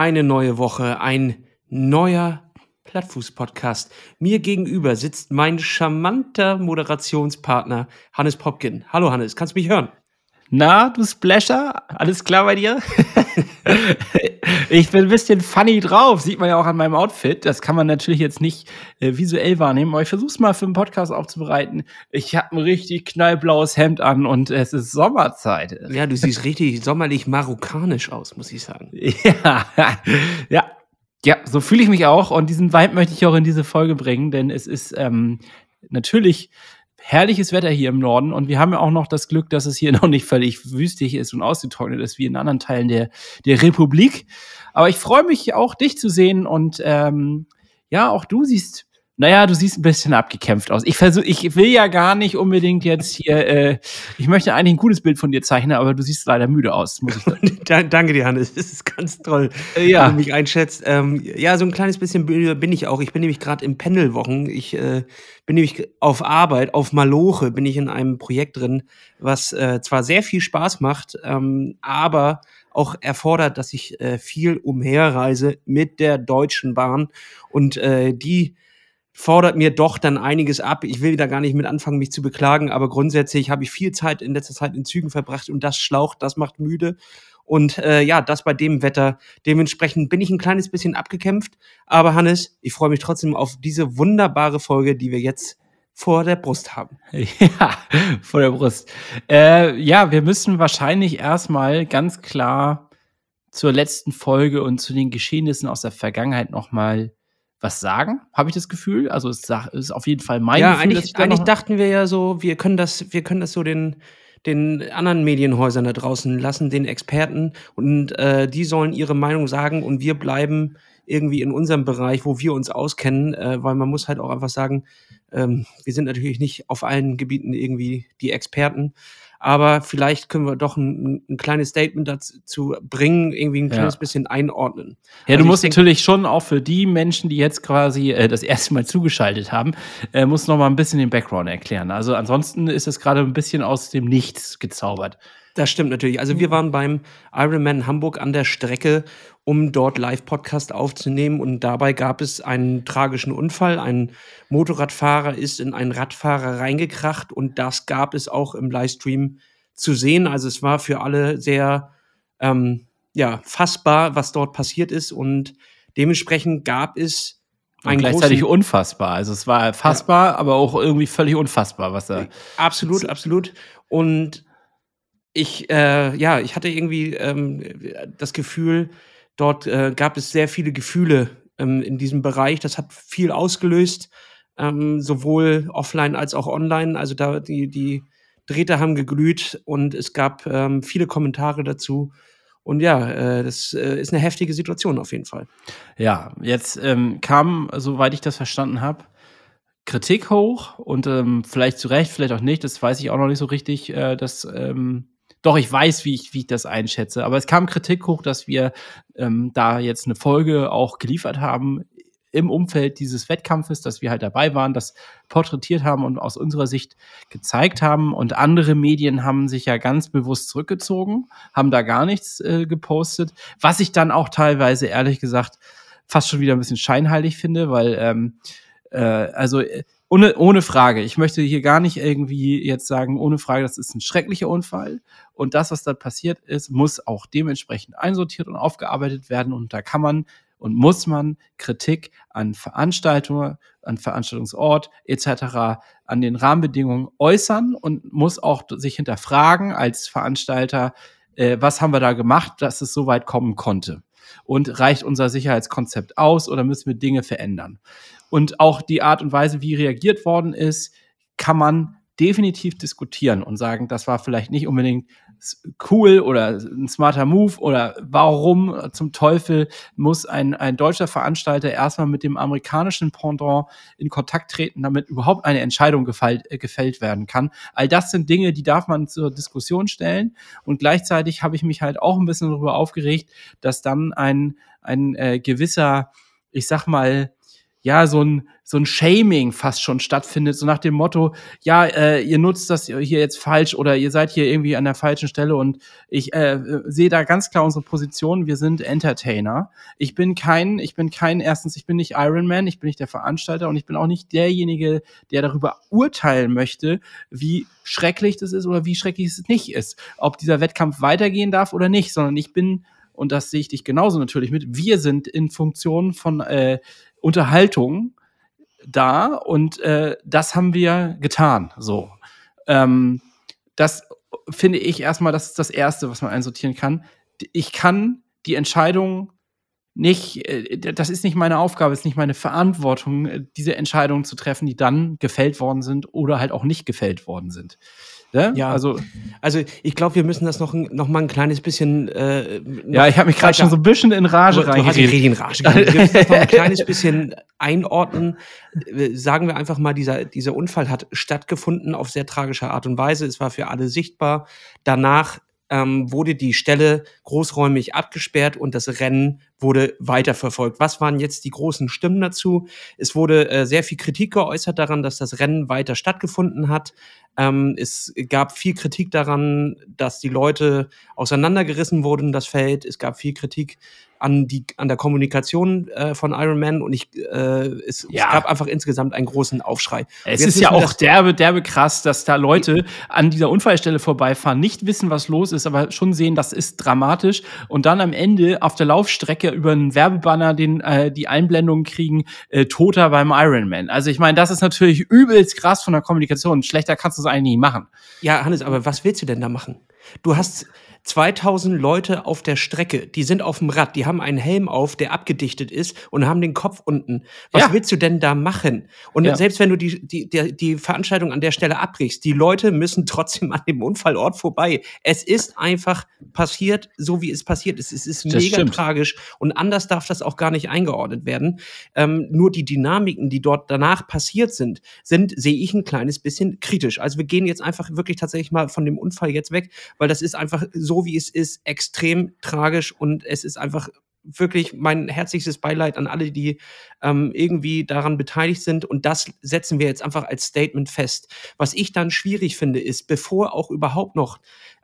Eine neue Woche, ein neuer Plattfuß-Podcast. Mir gegenüber sitzt mein charmanter Moderationspartner Hannes Popkin. Hallo Hannes, kannst du mich hören? Na, du Splasher, alles klar bei dir? ich bin ein bisschen funny drauf, sieht man ja auch an meinem Outfit. Das kann man natürlich jetzt nicht äh, visuell wahrnehmen, aber ich versuch's mal für den Podcast aufzubereiten. Ich habe ein richtig knallblaues Hemd an und es ist Sommerzeit. Ja, du siehst richtig sommerlich marokkanisch aus, muss ich sagen. ja, ja. Ja, so fühle ich mich auch und diesen Vibe möchte ich auch in diese Folge bringen, denn es ist ähm, natürlich herrliches Wetter hier im Norden und wir haben ja auch noch das Glück, dass es hier noch nicht völlig wüstig ist und ausgetrocknet ist wie in anderen Teilen der, der Republik. Aber ich freue mich auch, dich zu sehen und ähm, ja, auch du siehst naja, du siehst ein bisschen abgekämpft aus. Ich versuche, ich will ja gar nicht unbedingt jetzt hier, äh, ich möchte eigentlich ein gutes Bild von dir zeichnen, aber du siehst leider müde aus, muss ich sagen. Danke dir, Hannes. Das ist ganz toll, äh, ja. wenn du mich einschätzt. Ähm, ja, so ein kleines bisschen müde bin ich auch. Ich bin nämlich gerade in Pendelwochen. Ich äh, bin nämlich auf Arbeit, auf Maloche bin ich in einem Projekt drin, was äh, zwar sehr viel Spaß macht, ähm, aber auch erfordert, dass ich äh, viel umherreise mit der Deutschen Bahn und äh, die fordert mir doch dann einiges ab. Ich will da gar nicht mit anfangen, mich zu beklagen, aber grundsätzlich habe ich viel Zeit in letzter Zeit in Zügen verbracht und das schlaucht, das macht müde. Und äh, ja, das bei dem Wetter. Dementsprechend bin ich ein kleines bisschen abgekämpft. Aber Hannes, ich freue mich trotzdem auf diese wunderbare Folge, die wir jetzt vor der Brust haben. Ja, vor der Brust. Äh, ja, wir müssen wahrscheinlich erstmal ganz klar zur letzten Folge und zu den Geschehnissen aus der Vergangenheit nochmal was sagen, habe ich das Gefühl. Also es ist auf jeden Fall mein ja, Gefühl. Eigentlich, eigentlich dachten wir ja so, wir können das, wir können das so den, den anderen Medienhäusern da draußen lassen, den Experten, und äh, die sollen ihre Meinung sagen und wir bleiben irgendwie in unserem Bereich, wo wir uns auskennen, äh, weil man muss halt auch einfach sagen, ähm, wir sind natürlich nicht auf allen Gebieten irgendwie die Experten, aber vielleicht können wir doch ein, ein kleines Statement dazu bringen, irgendwie ein kleines ja. bisschen einordnen. Ja, also du musst natürlich schon auch für die Menschen, die jetzt quasi äh, das erste Mal zugeschaltet haben, äh, musst noch mal ein bisschen den Background erklären. Also ansonsten ist es gerade ein bisschen aus dem Nichts gezaubert. Das stimmt natürlich. Also wir waren beim Ironman Hamburg an der Strecke, um dort Live-Podcast aufzunehmen. Und dabei gab es einen tragischen Unfall. Ein Motorradfahrer ist in einen Radfahrer reingekracht und das gab es auch im Livestream zu sehen. Also es war für alle sehr ähm, ja, fassbar, was dort passiert ist. Und dementsprechend gab es und gleichzeitig unfassbar. Also es war fassbar, ja. aber auch irgendwie völlig unfassbar, was da. Absolut, absolut. Und ich, äh, ja, ich hatte irgendwie ähm, das Gefühl, dort äh, gab es sehr viele Gefühle ähm, in diesem Bereich. Das hat viel ausgelöst, ähm, sowohl offline als auch online. Also da die, die Drähte haben geglüht und es gab ähm, viele Kommentare dazu. Und ja, äh, das äh, ist eine heftige Situation auf jeden Fall. Ja, jetzt ähm, kam, soweit ich das verstanden habe, Kritik hoch und ähm, vielleicht zu Recht, vielleicht auch nicht, das weiß ich auch noch nicht so richtig, äh, dass ähm, doch, ich weiß, wie ich, wie ich das einschätze. Aber es kam Kritik hoch, dass wir ähm, da jetzt eine Folge auch geliefert haben im Umfeld dieses Wettkampfes, dass wir halt dabei waren, das porträtiert haben und aus unserer Sicht gezeigt haben. Und andere Medien haben sich ja ganz bewusst zurückgezogen, haben da gar nichts äh, gepostet, was ich dann auch teilweise, ehrlich gesagt, fast schon wieder ein bisschen scheinheilig finde, weil ähm, äh, also äh, ohne, ohne Frage. Ich möchte hier gar nicht irgendwie jetzt sagen, ohne Frage, das ist ein schrecklicher Unfall. Und das, was da passiert ist, muss auch dementsprechend einsortiert und aufgearbeitet werden. Und da kann man und muss man Kritik an Veranstaltungen, an Veranstaltungsort etc., an den Rahmenbedingungen äußern und muss auch sich hinterfragen als Veranstalter, äh, was haben wir da gemacht, dass es so weit kommen konnte. Und reicht unser Sicherheitskonzept aus oder müssen wir Dinge verändern? Und auch die Art und Weise, wie reagiert worden ist, kann man definitiv diskutieren und sagen, das war vielleicht nicht unbedingt cool oder ein smarter Move oder warum zum Teufel muss ein, ein deutscher Veranstalter erstmal mit dem amerikanischen Pendant in Kontakt treten, damit überhaupt eine Entscheidung gefällt, äh, gefällt werden kann. All das sind Dinge, die darf man zur Diskussion stellen und gleichzeitig habe ich mich halt auch ein bisschen darüber aufgeregt, dass dann ein, ein äh, gewisser, ich sag mal, ja, so ein, so ein Shaming fast schon stattfindet, so nach dem Motto, ja, äh, ihr nutzt das hier jetzt falsch oder ihr seid hier irgendwie an der falschen Stelle und ich äh, sehe da ganz klar unsere Position, wir sind Entertainer. Ich bin kein, ich bin kein, erstens, ich bin nicht Iron Man, ich bin nicht der Veranstalter und ich bin auch nicht derjenige, der darüber urteilen möchte, wie schrecklich das ist oder wie schrecklich es nicht ist, ob dieser Wettkampf weitergehen darf oder nicht, sondern ich bin und das sehe ich dich genauso natürlich mit. Wir sind in Funktion von äh, Unterhaltung da und äh, das haben wir getan. So. Ähm, das finde ich erstmal, das ist das Erste, was man einsortieren kann. Ich kann die Entscheidung nicht, äh, das ist nicht meine Aufgabe, ist nicht meine Verantwortung, äh, diese Entscheidungen zu treffen, die dann gefällt worden sind oder halt auch nicht gefällt worden sind. Ne? Ja, also, also ich glaube, wir müssen das noch, noch mal ein kleines bisschen. Äh, ja, ich habe mich gerade schon so ein bisschen in Rage reingeredet. in Rage wir noch ein kleines bisschen einordnen. Äh, sagen wir einfach mal, dieser, dieser Unfall hat stattgefunden auf sehr tragische Art und Weise. Es war für alle sichtbar. Danach ähm, wurde die Stelle großräumig abgesperrt und das Rennen wurde weiterverfolgt. Was waren jetzt die großen Stimmen dazu? Es wurde äh, sehr viel Kritik geäußert daran, dass das Rennen weiter stattgefunden hat. Ähm, es gab viel Kritik daran, dass die Leute auseinandergerissen wurden, das Feld. Es gab viel Kritik an, die, an der Kommunikation äh, von Iron Man und ich, äh, es, ja. es, gab einfach insgesamt einen großen Aufschrei. Es ist ja auch derbe, derbe krass, dass da Leute an dieser Unfallstelle vorbeifahren, nicht wissen, was los ist, aber schon sehen, das ist dramatisch und dann am Ende auf der Laufstrecke über einen Werbebanner den, äh, die Einblendungen kriegen, äh, Toter beim Iron Man. Also ich meine, das ist natürlich übelst krass von der Kommunikation. Schlechter kannst du es eigentlich nie machen. Ja, Hannes, aber was willst du denn da machen? Du hast 2000 Leute auf der Strecke, die sind auf dem Rad, die haben einen Helm auf, der abgedichtet ist und haben den Kopf unten. Was ja. willst du denn da machen? Und ja. selbst wenn du die, die, die, die Veranstaltung an der Stelle abbrichst, die Leute müssen trotzdem an dem Unfallort vorbei. Es ist einfach passiert, so wie es passiert ist. Es ist mega stimmt. tragisch und anders darf das auch gar nicht eingeordnet werden. Ähm, nur die Dynamiken, die dort danach passiert sind, sind, sehe ich ein kleines bisschen kritisch. Also wir gehen jetzt einfach wirklich tatsächlich mal von dem Unfall jetzt weg, weil das ist einfach so so wie es ist, extrem tragisch und es ist einfach wirklich mein herzlichstes Beileid an alle, die ähm, irgendwie daran beteiligt sind. Und das setzen wir jetzt einfach als Statement fest. Was ich dann schwierig finde, ist, bevor auch überhaupt noch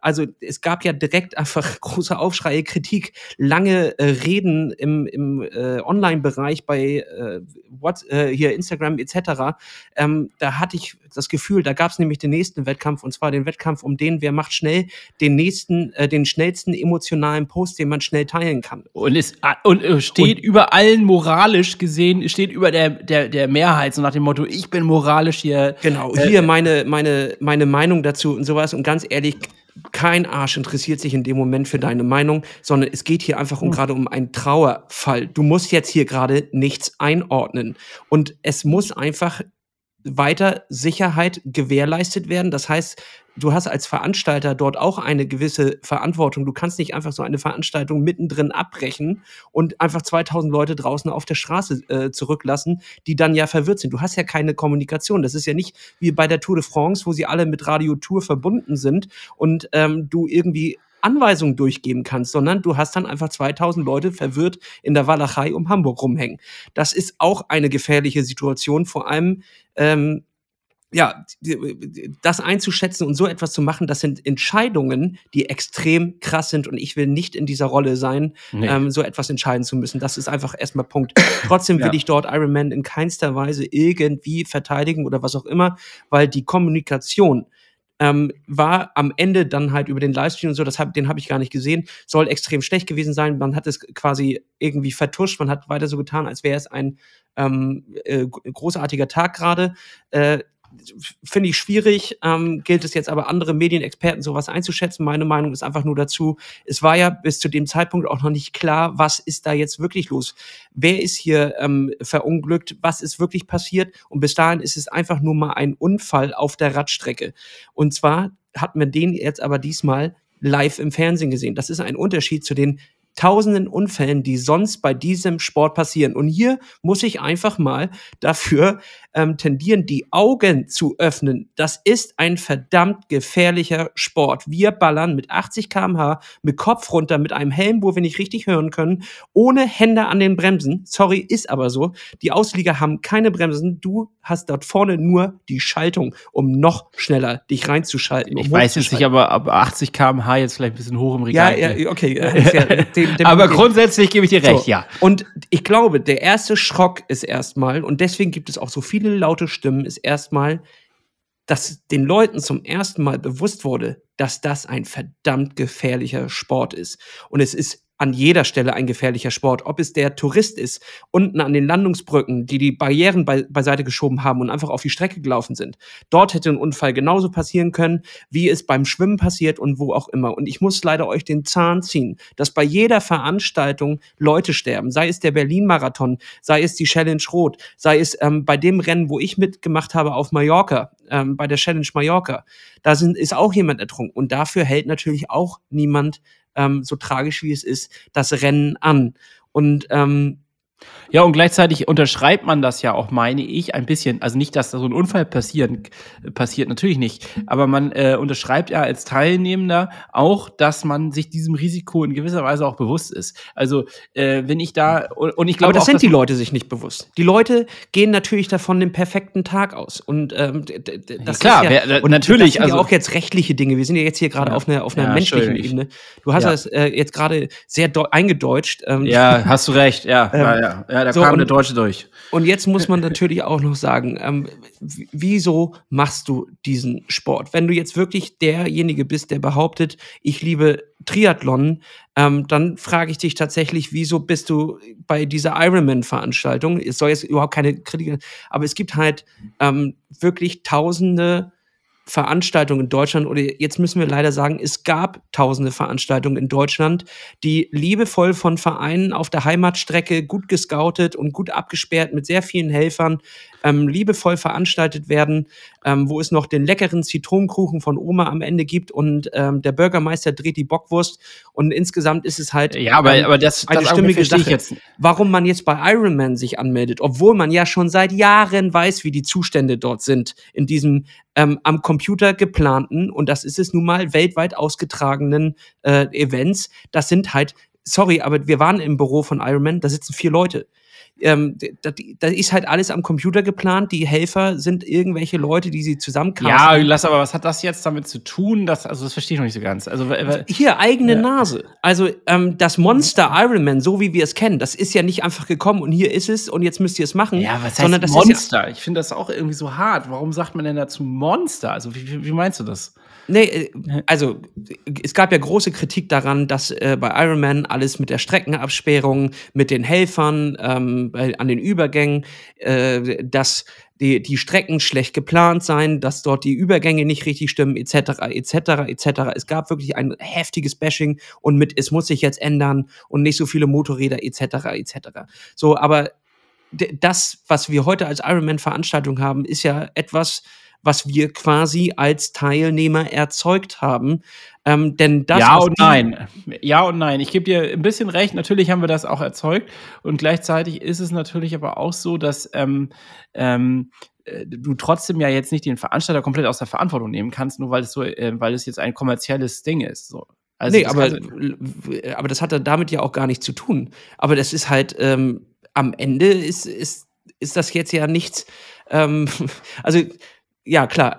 also es gab ja direkt einfach große Aufschreie, Kritik, lange äh, Reden im, im äh, Online-Bereich bei äh, What, äh, hier Instagram etc. Ähm, da hatte ich das Gefühl, da gab es nämlich den nächsten Wettkampf und zwar den Wettkampf um den, wer macht schnell den nächsten, äh, den schnellsten emotionalen Post, den man schnell teilen kann. Und es ah, und, äh, steht und, über allen moralisch gesehen, steht über der, der, der Mehrheit, so nach dem Motto, ich bin moralisch hier. Genau, hier meine, meine, meine Meinung dazu und sowas. Und ganz ehrlich, kein Arsch interessiert sich in dem Moment für deine Meinung, sondern es geht hier einfach um hm. gerade um einen Trauerfall. Du musst jetzt hier gerade nichts einordnen. Und es muss einfach weiter Sicherheit gewährleistet werden. Das heißt, du hast als Veranstalter dort auch eine gewisse Verantwortung. Du kannst nicht einfach so eine Veranstaltung mittendrin abbrechen und einfach 2000 Leute draußen auf der Straße äh, zurücklassen, die dann ja verwirrt sind. Du hast ja keine Kommunikation. Das ist ja nicht wie bei der Tour de France, wo sie alle mit Radio Tour verbunden sind und ähm, du irgendwie Anweisungen durchgeben kannst, sondern du hast dann einfach 2000 Leute verwirrt in der Walachei um Hamburg rumhängen. Das ist auch eine gefährliche Situation, vor allem ähm, ja, das einzuschätzen und so etwas zu machen, das sind Entscheidungen, die extrem krass sind und ich will nicht in dieser Rolle sein, nee. ähm, so etwas entscheiden zu müssen. Das ist einfach erstmal Punkt. Trotzdem will ja. ich dort Iron Man in keinster Weise irgendwie verteidigen oder was auch immer, weil die Kommunikation ähm, war am Ende dann halt über den Livestream und so, das hab, den habe ich gar nicht gesehen, soll extrem schlecht gewesen sein. Man hat es quasi irgendwie vertuscht, man hat weiter so getan, als wäre es ein ähm, äh, großartiger Tag gerade. Äh, finde ich schwierig, ähm, gilt es jetzt aber andere Medienexperten sowas einzuschätzen. Meine Meinung ist einfach nur dazu, es war ja bis zu dem Zeitpunkt auch noch nicht klar, was ist da jetzt wirklich los? Wer ist hier ähm, verunglückt? Was ist wirklich passiert? Und bis dahin ist es einfach nur mal ein Unfall auf der Radstrecke. Und zwar hat man den jetzt aber diesmal live im Fernsehen gesehen. Das ist ein Unterschied zu den tausenden Unfällen, die sonst bei diesem Sport passieren. Und hier muss ich einfach mal dafür ähm, tendieren, die Augen zu öffnen. Das ist ein verdammt gefährlicher Sport. Wir ballern mit 80 km/h, mit Kopf runter, mit einem Helm, wo wir nicht richtig hören können, ohne Hände an den Bremsen. Sorry, ist aber so. Die Auslieger haben keine Bremsen. Du hast dort vorne nur die Schaltung, um noch schneller dich reinzuschalten. Um ich weiß jetzt nicht, aber ab 80 km/h jetzt vielleicht ein bisschen hoch im Regal. Ja, ja, okay. Ja, dem, dem, aber grundsätzlich gebe ich dir recht, so. ja. Und ich glaube, der erste Schrock ist erstmal, und deswegen gibt es auch so viele laute Stimmen, ist erstmal, dass den Leuten zum ersten Mal bewusst wurde, dass das ein verdammt gefährlicher Sport ist. Und es ist an jeder Stelle ein gefährlicher Sport. Ob es der Tourist ist, unten an den Landungsbrücken, die die Barrieren be beiseite geschoben haben und einfach auf die Strecke gelaufen sind. Dort hätte ein Unfall genauso passieren können, wie es beim Schwimmen passiert und wo auch immer. Und ich muss leider euch den Zahn ziehen, dass bei jeder Veranstaltung Leute sterben. Sei es der Berlin-Marathon, sei es die Challenge Rot, sei es ähm, bei dem Rennen, wo ich mitgemacht habe auf Mallorca, ähm, bei der Challenge Mallorca. Da sind, ist auch jemand ertrunken. Und dafür hält natürlich auch niemand ähm, so tragisch wie es ist, das Rennen an. Und ähm, ja, und gleichzeitig unterschreibt man das ja auch, meine ich, ein bisschen. Also nicht, dass da so ein Unfall passieren, passiert, natürlich nicht. Aber man äh, unterschreibt ja als Teilnehmender auch, dass man sich diesem Risiko in gewisser Weise auch bewusst ist. Also, äh, wenn ich da, und ich glaube. Aber das auch, sind die Leute sich nicht bewusst. Die Leute gehen natürlich davon den perfekten Tag aus. Und ähm, das ja, klar, ist ja, wer, und natürlich. Das sind also, ja auch jetzt rechtliche Dinge. Wir sind ja jetzt hier gerade ja, auf einer, auf einer ja, menschlichen Ebene. Du hast das äh, jetzt gerade sehr eingedeutscht. Ähm, ja, hast du recht, ja. Ähm, ja, ja. da so, kam und, der Deutsche durch. Und jetzt muss man natürlich auch noch sagen, ähm, wieso machst du diesen Sport? Wenn du jetzt wirklich derjenige bist, der behauptet, ich liebe Triathlon, ähm, dann frage ich dich tatsächlich, wieso bist du bei dieser Ironman-Veranstaltung? Es soll jetzt überhaupt keine Kritik, aber es gibt halt ähm, wirklich tausende Veranstaltungen in Deutschland, oder jetzt müssen wir leider sagen, es gab tausende Veranstaltungen in Deutschland, die liebevoll von Vereinen auf der Heimatstrecke gut gescoutet und gut abgesperrt mit sehr vielen Helfern ähm, liebevoll veranstaltet werden, ähm, wo es noch den leckeren Zitronenkuchen von Oma am Ende gibt und ähm, der Bürgermeister dreht die Bockwurst und insgesamt ist es halt ja, aber, ähm, aber das, eine das stimmige Sache, jetzt. warum man jetzt bei Ironman sich anmeldet, obwohl man ja schon seit Jahren weiß, wie die Zustände dort sind in diesem ähm, am Computer geplanten und das ist es nun mal weltweit ausgetragenen äh, Events. Das sind halt sorry, aber wir waren im Büro von Ironman, da sitzen vier Leute ähm, da, da, ist halt alles am Computer geplant. Die Helfer sind irgendwelche Leute, die sie zusammenkamen. Ja, lass aber, was hat das jetzt damit zu tun? Das, also, das verstehe ich noch nicht so ganz. Also, Hier, eigene ja. Nase. Also, ähm, das Monster Iron Man, so wie wir es kennen, das ist ja nicht einfach gekommen und hier ist es und jetzt müsst ihr es machen. Ja, was heißt das Monster? Ja ich finde das auch irgendwie so hart. Warum sagt man denn dazu Monster? Also, wie, wie meinst du das? Nee, äh, also es gab ja große Kritik daran, dass äh, bei Iron Man alles mit der Streckenabsperrung, mit den Helfern, ähm, bei, an den Übergängen, äh, dass die, die Strecken schlecht geplant seien, dass dort die Übergänge nicht richtig stimmen, etc., etc., etc. Es gab wirklich ein heftiges Bashing und mit es muss sich jetzt ändern und nicht so viele Motorräder, etc., etc. So, aber das, was wir heute als Ironman-Veranstaltung haben, ist ja etwas, was wir quasi als Teilnehmer erzeugt haben. Ähm, denn das ja und nein. Ja und nein. Ich gebe dir ein bisschen recht. Natürlich haben wir das auch erzeugt. Und gleichzeitig ist es natürlich aber auch so, dass ähm, ähm, äh, du trotzdem ja jetzt nicht den Veranstalter komplett aus der Verantwortung nehmen kannst, nur weil es so, äh, weil es jetzt ein kommerzielles Ding ist. So. Also nee, aber, aber das hat damit ja auch gar nichts zu tun. Aber das ist halt, ähm, am Ende ist, ist, ist das jetzt ja nichts, ähm, also ja, klar,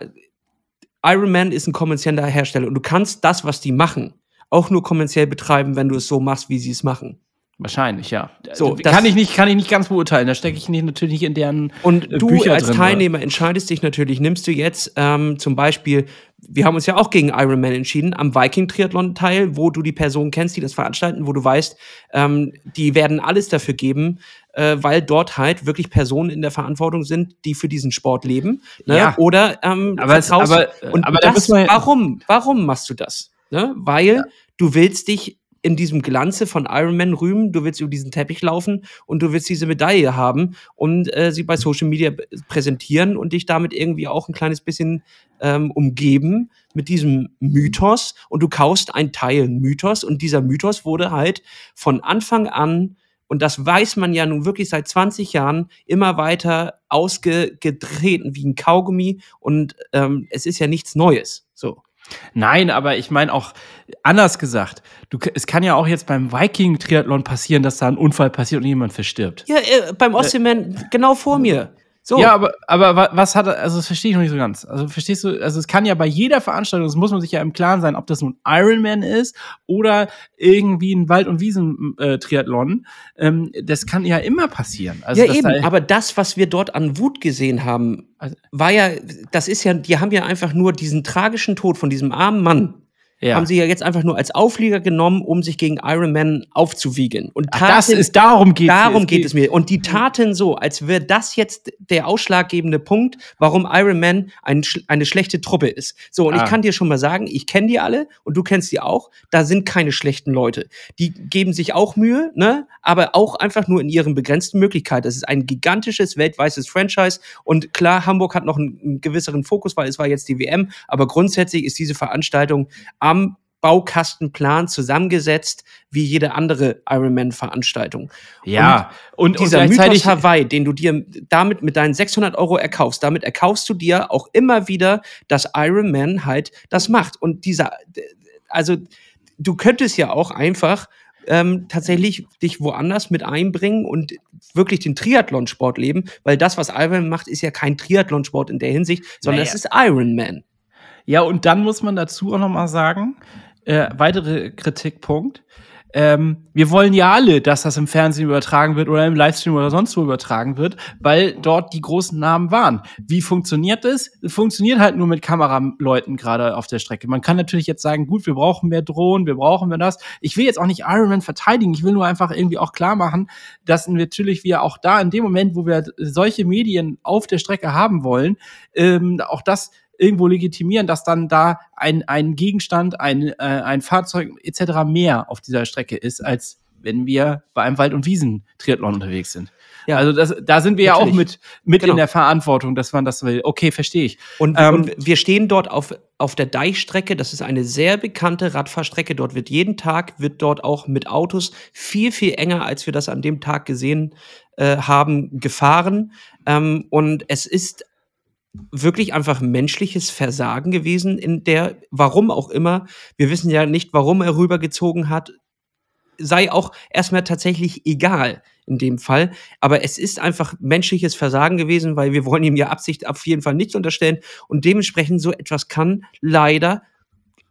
Iron Man ist ein kommerzieller Hersteller und du kannst das, was die machen, auch nur kommerziell betreiben, wenn du es so machst, wie sie es machen. Wahrscheinlich, ja. So, also, kann ich nicht, kann ich nicht ganz beurteilen. Da stecke ich nicht, natürlich nicht in deren Und äh, du Bücher als drin, Teilnehmer oder? entscheidest dich natürlich. Nimmst du jetzt ähm, zum Beispiel, wir haben uns ja auch gegen Iron Man entschieden, am Viking-Triathlon-Teil, wo du die Personen kennst, die das veranstalten, wo du weißt, ähm, die werden alles dafür geben, äh, weil dort halt wirklich Personen in der Verantwortung sind, die für diesen Sport leben. Ne? Ja. Oder ähm, aber, es, aber, und aber das, da warum? Warum machst du das? Ne? Weil ja. du willst dich in diesem Glanze von Iron Man rühmen, du willst über diesen Teppich laufen und du willst diese Medaille haben und äh, sie bei Social Media präsentieren und dich damit irgendwie auch ein kleines bisschen ähm, umgeben mit diesem Mythos und du kaufst einen Teil Mythos und dieser Mythos wurde halt von Anfang an und das weiß man ja nun wirklich seit 20 Jahren, immer weiter ausgetreten wie ein Kaugummi und ähm, es ist ja nichts Neues. So. Nein, aber ich meine auch anders gesagt, du, es kann ja auch jetzt beim Viking-Triathlon passieren, dass da ein Unfall passiert und jemand verstirbt. Ja, äh, beim Ossiman äh, genau vor mir. So. Ja, aber, aber was hat er, also das verstehe ich noch nicht so ganz. Also verstehst du, also es kann ja bei jeder Veranstaltung, das muss man sich ja im Klaren sein, ob das nun Ironman ist oder irgendwie ein Wald- und Wiesen-Triathlon. Ähm, das kann ja immer passieren. Also, ja, eben, da aber das, was wir dort an Wut gesehen haben, also war ja, das ist ja, die haben ja einfach nur diesen tragischen Tod von diesem armen Mann ja. haben sie ja jetzt einfach nur als Auflieger genommen, um sich gegen Iron Man aufzuwiegen. Und taten, Ach, das ist darum geht darum es geht es mir. Und die taten so, als wäre das jetzt der ausschlaggebende Punkt, warum Iron Man ein, eine schlechte Truppe ist. So und ah. ich kann dir schon mal sagen, ich kenne die alle und du kennst die auch. Da sind keine schlechten Leute. Die geben sich auch Mühe, ne? Aber auch einfach nur in ihren begrenzten Möglichkeiten. Das ist ein gigantisches weltweites Franchise und klar, Hamburg hat noch einen, einen gewisseren Fokus, weil es war jetzt die WM. Aber grundsätzlich ist diese Veranstaltung am Baukastenplan zusammengesetzt wie jede andere Ironman-Veranstaltung. Ja, und, und dieser und Mythos Hawaii, den du dir damit mit deinen 600 Euro erkaufst, damit erkaufst du dir auch immer wieder, dass Ironman halt das macht. Und dieser, also du könntest ja auch einfach ähm, tatsächlich dich woanders mit einbringen und wirklich den Triathlonsport leben, weil das, was Ironman macht, ist ja kein Triathlonsport in der Hinsicht, sondern naja. es ist Ironman. Ja, und dann muss man dazu auch noch mal sagen, äh, weitere Kritikpunkt. Ähm, wir wollen ja alle, dass das im Fernsehen übertragen wird oder im Livestream oder sonst wo übertragen wird, weil dort die großen Namen waren. Wie funktioniert das? Funktioniert halt nur mit Kameraleuten gerade auf der Strecke. Man kann natürlich jetzt sagen, gut, wir brauchen mehr Drohnen, wir brauchen mehr das. Ich will jetzt auch nicht Ironman verteidigen. Ich will nur einfach irgendwie auch klar machen, dass natürlich wir auch da in dem Moment, wo wir solche Medien auf der Strecke haben wollen, ähm, auch das irgendwo legitimieren, dass dann da ein, ein Gegenstand, ein, äh, ein Fahrzeug etc. mehr auf dieser Strecke ist, als wenn wir bei einem Wald- und Wiesen-Triathlon unterwegs sind. Ja, also das, da sind wir Natürlich. ja auch mit, mit genau. in der Verantwortung, dass man das will. Okay, verstehe ich. Und, ähm, und, wir stehen dort auf, auf der Deichstrecke. Das ist eine sehr bekannte Radfahrstrecke. Dort wird jeden Tag, wird dort auch mit Autos viel, viel enger, als wir das an dem Tag gesehen äh, haben, gefahren. Ähm, und es ist wirklich einfach menschliches Versagen gewesen, in der, warum auch immer, wir wissen ja nicht, warum er rübergezogen hat, sei auch erstmal tatsächlich egal in dem Fall. Aber es ist einfach menschliches Versagen gewesen, weil wir wollen ihm ja Absicht auf jeden Fall nicht unterstellen. Und dementsprechend so etwas kann leider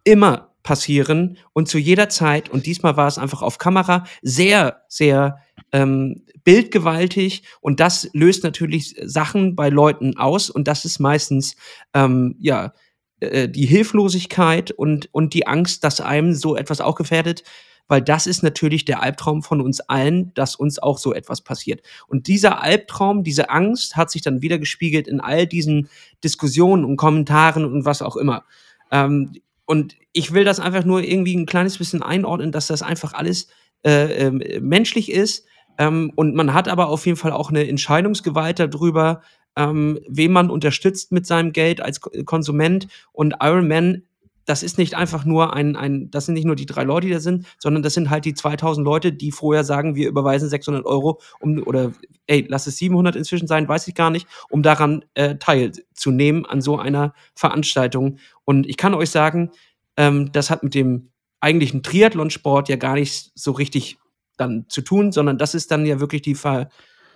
immer passieren und zu jeder Zeit. Und diesmal war es einfach auf Kamera sehr, sehr ähm, bildgewaltig und das löst natürlich Sachen bei Leuten aus und das ist meistens ähm, ja äh, die Hilflosigkeit und und die Angst, dass einem so etwas auch gefährdet, weil das ist natürlich der Albtraum von uns allen, dass uns auch so etwas passiert. Und dieser Albtraum, diese Angst hat sich dann wieder gespiegelt in all diesen Diskussionen und Kommentaren und was auch immer. Ähm, und ich will das einfach nur irgendwie ein kleines bisschen einordnen, dass das einfach alles äh, äh, menschlich ist ähm, und man hat aber auf jeden Fall auch eine Entscheidungsgewalt darüber, ähm, wen man unterstützt mit seinem Geld als Konsument. Und Iron Man, das ist nicht einfach nur ein, ein, das sind nicht nur die drei Leute, die da sind, sondern das sind halt die 2000 Leute, die vorher sagen, wir überweisen 600 Euro, um, oder ey, lass es 700 inzwischen sein, weiß ich gar nicht, um daran äh, teilzunehmen an so einer Veranstaltung. Und ich kann euch sagen, ähm, das hat mit dem eigentlichen Triathlonsport ja gar nicht so richtig dann zu tun, sondern das ist dann ja wirklich die Ver,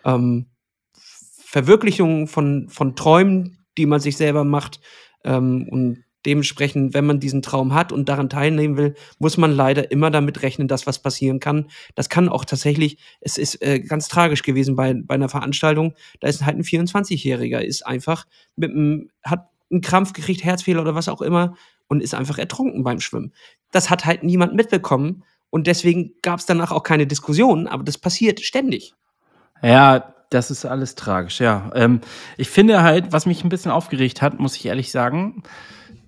ähm, Verwirklichung von, von Träumen, die man sich selber macht. Ähm, und dementsprechend, wenn man diesen Traum hat und daran teilnehmen will, muss man leider immer damit rechnen, dass was passieren kann. Das kann auch tatsächlich, es ist äh, ganz tragisch gewesen bei, bei einer Veranstaltung, da ist halt ein 24-Jähriger, ist einfach mit einem, hat einen Krampf gekriegt, Herzfehler oder was auch immer und ist einfach ertrunken beim Schwimmen. Das hat halt niemand mitbekommen und deswegen gab es danach auch keine Diskussionen, aber das passiert ständig. Ja, das ist alles tragisch, ja. Ähm, ich finde halt, was mich ein bisschen aufgeregt hat, muss ich ehrlich sagen,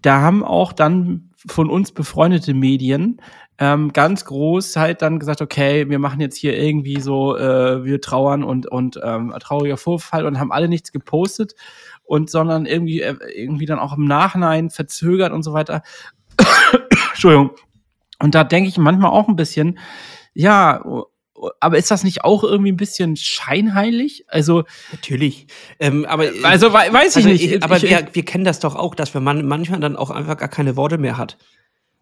da haben auch dann von uns befreundete Medien ähm, ganz groß halt dann gesagt, okay, wir machen jetzt hier irgendwie so, äh, wir trauern und, und ähm, trauriger Vorfall und haben alle nichts gepostet und sondern irgendwie, äh, irgendwie dann auch im Nachhinein verzögert und so weiter. Entschuldigung. Und da denke ich manchmal auch ein bisschen, ja, aber ist das nicht auch irgendwie ein bisschen scheinheilig? Also natürlich. Ähm, aber also weiß ich also, nicht. Ich, aber ich, wir, wir kennen das doch auch, dass man manchmal dann auch einfach gar keine Worte mehr hat.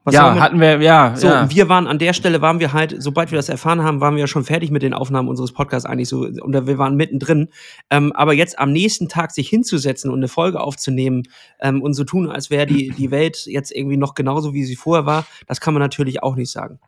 Was ja, hatten wir, ja. So, ja. wir waren an der Stelle, waren wir halt, sobald wir das erfahren haben, waren wir ja schon fertig mit den Aufnahmen unseres Podcasts eigentlich so, und wir waren mittendrin. Ähm, aber jetzt am nächsten Tag sich hinzusetzen und eine Folge aufzunehmen ähm, und so tun, als wäre die, die Welt jetzt irgendwie noch genauso, wie sie vorher war, das kann man natürlich auch nicht sagen.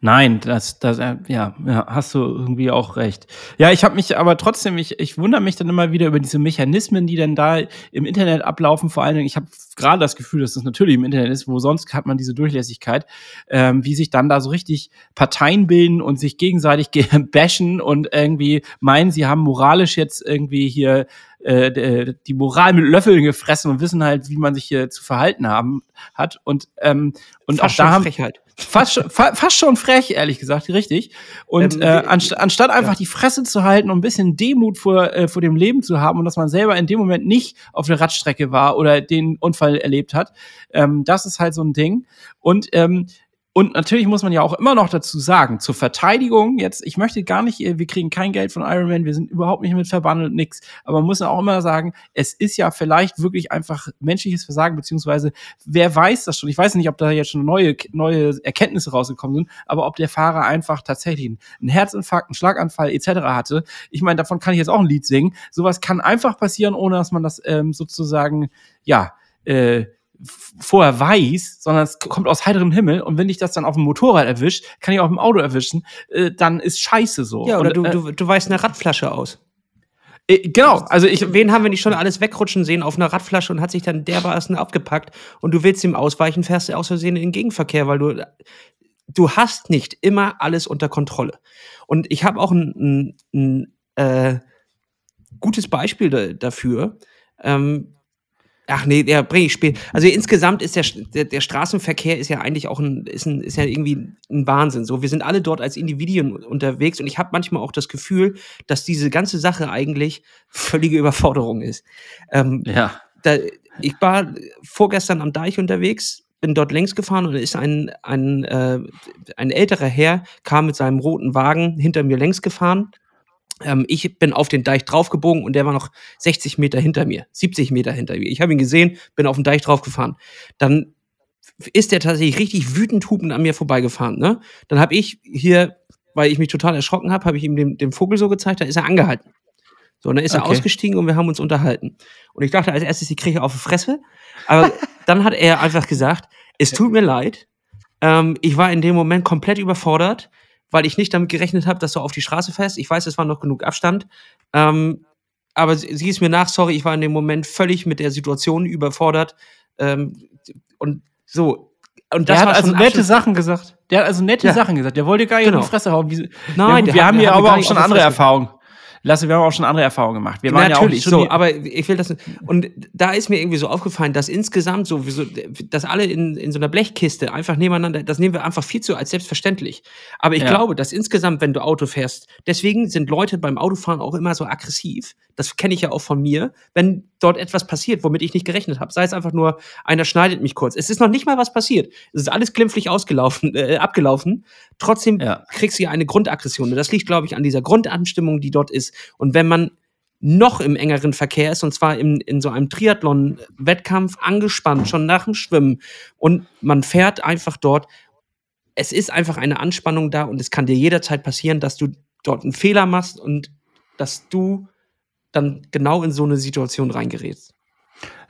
Nein, das, das, äh, ja, ja, hast du irgendwie auch recht. Ja, ich habe mich aber trotzdem, ich, ich wundere mich dann immer wieder über diese Mechanismen, die dann da im Internet ablaufen. Vor allen Dingen, ich habe gerade das Gefühl, dass das natürlich im Internet ist, wo sonst hat man diese Durchlässigkeit, ähm, wie sich dann da so richtig Parteien bilden und sich gegenseitig bashen und irgendwie meinen, sie haben moralisch jetzt irgendwie hier äh, die Moral mit Löffeln gefressen und wissen halt, wie man sich hier zu verhalten haben hat. Und, ähm, und Fast auch da haben. Frechheit. Fast, fa fast schon frech, ehrlich gesagt, richtig. Und ähm, äh, anst anstatt einfach ja. die Fresse zu halten und ein bisschen Demut vor, äh, vor dem Leben zu haben und dass man selber in dem Moment nicht auf der Radstrecke war oder den Unfall erlebt hat, ähm, das ist halt so ein Ding. Und ähm, und natürlich muss man ja auch immer noch dazu sagen, zur Verteidigung jetzt, ich möchte gar nicht, wir kriegen kein Geld von Iron Man, wir sind überhaupt nicht mit verbandelt, nix. Aber man muss ja auch immer sagen, es ist ja vielleicht wirklich einfach menschliches Versagen, beziehungsweise wer weiß das schon? Ich weiß nicht, ob da jetzt schon neue, neue Erkenntnisse rausgekommen sind, aber ob der Fahrer einfach tatsächlich einen Herzinfarkt, einen Schlaganfall etc. hatte. Ich meine, davon kann ich jetzt auch ein Lied singen. Sowas kann einfach passieren, ohne dass man das ähm, sozusagen, ja, äh, vorher weiß, sondern es kommt aus heiterem Himmel und wenn dich das dann auf dem Motorrad erwischt, kann ich auch im Auto erwischen, äh, dann ist scheiße so. Ja, oder und, du, äh, du, du weißt eine Radflasche aus. Äh, genau, also ich. Wen haben wir nicht schon alles wegrutschen sehen auf einer Radflasche und hat sich dann dermaßen abgepackt und du willst ihm ausweichen, fährst du aus Versehen in den Gegenverkehr, weil du. Du hast nicht immer alles unter Kontrolle. Und ich habe auch ein, ein, ein äh, gutes Beispiel da, dafür. Ähm, Ach nee, der bringe ich spät. Also insgesamt ist der, der, der, Straßenverkehr ist ja eigentlich auch ein ist, ein, ist ja irgendwie ein Wahnsinn. So, wir sind alle dort als Individuen unterwegs und ich habe manchmal auch das Gefühl, dass diese ganze Sache eigentlich völlige Überforderung ist. Ähm, ja. Da, ich war vorgestern am Deich unterwegs, bin dort längs gefahren und ist ein, ein, äh, ein älterer Herr, kam mit seinem roten Wagen hinter mir längs gefahren ähm, ich bin auf den Deich draufgebogen und der war noch 60 Meter hinter mir, 70 Meter hinter mir. Ich habe ihn gesehen, bin auf den Deich draufgefahren. Dann ist der tatsächlich richtig wütend hupend an mir vorbeigefahren. Ne? Dann habe ich hier, weil ich mich total erschrocken habe, habe ich ihm den, den Vogel so gezeigt, da ist er angehalten. So, und dann ist okay. er ausgestiegen und wir haben uns unterhalten. Und ich dachte als erstes, ich kriege auf die Fresse. Aber dann hat er einfach gesagt, es tut mir leid. Ähm, ich war in dem Moment komplett überfordert weil ich nicht damit gerechnet habe, dass du auf die Straße fährst. Ich weiß, es war noch genug Abstand. Ähm, aber sie, ist mir nach, sorry, ich war in dem Moment völlig mit der Situation überfordert. Ähm, und so. Und das der hat also nette Sachen gesagt. Der hat also nette ja. Sachen gesagt. Der wollte gar nicht genau. in die Fresse hauen. Nein, ja, wir haben ja aber auch schon andere Erfahrungen. Lasse, wir haben auch schon andere Erfahrungen gemacht. Wir waren Natürlich, ja auch so, aber ich will das und da ist mir irgendwie so aufgefallen, dass insgesamt so, dass alle in, in so einer Blechkiste einfach nebeneinander, das nehmen wir einfach viel zu als selbstverständlich. Aber ich ja. glaube, dass insgesamt, wenn du Auto fährst, deswegen sind Leute beim Autofahren auch immer so aggressiv. Das kenne ich ja auch von mir, wenn dort etwas passiert, womit ich nicht gerechnet habe. Sei es einfach nur, einer schneidet mich kurz. Es ist noch nicht mal was passiert. Es ist alles glimpflich ausgelaufen, äh, abgelaufen. Trotzdem ja. kriegst du ja eine Grundaggression. Und das liegt, glaube ich, an dieser Grundanstimmung, die dort ist. Und wenn man noch im engeren Verkehr ist, und zwar in, in so einem Triathlon-Wettkampf angespannt, schon nach dem Schwimmen, und man fährt einfach dort, es ist einfach eine Anspannung da und es kann dir jederzeit passieren, dass du dort einen Fehler machst und dass du dann genau in so eine Situation reingerätst.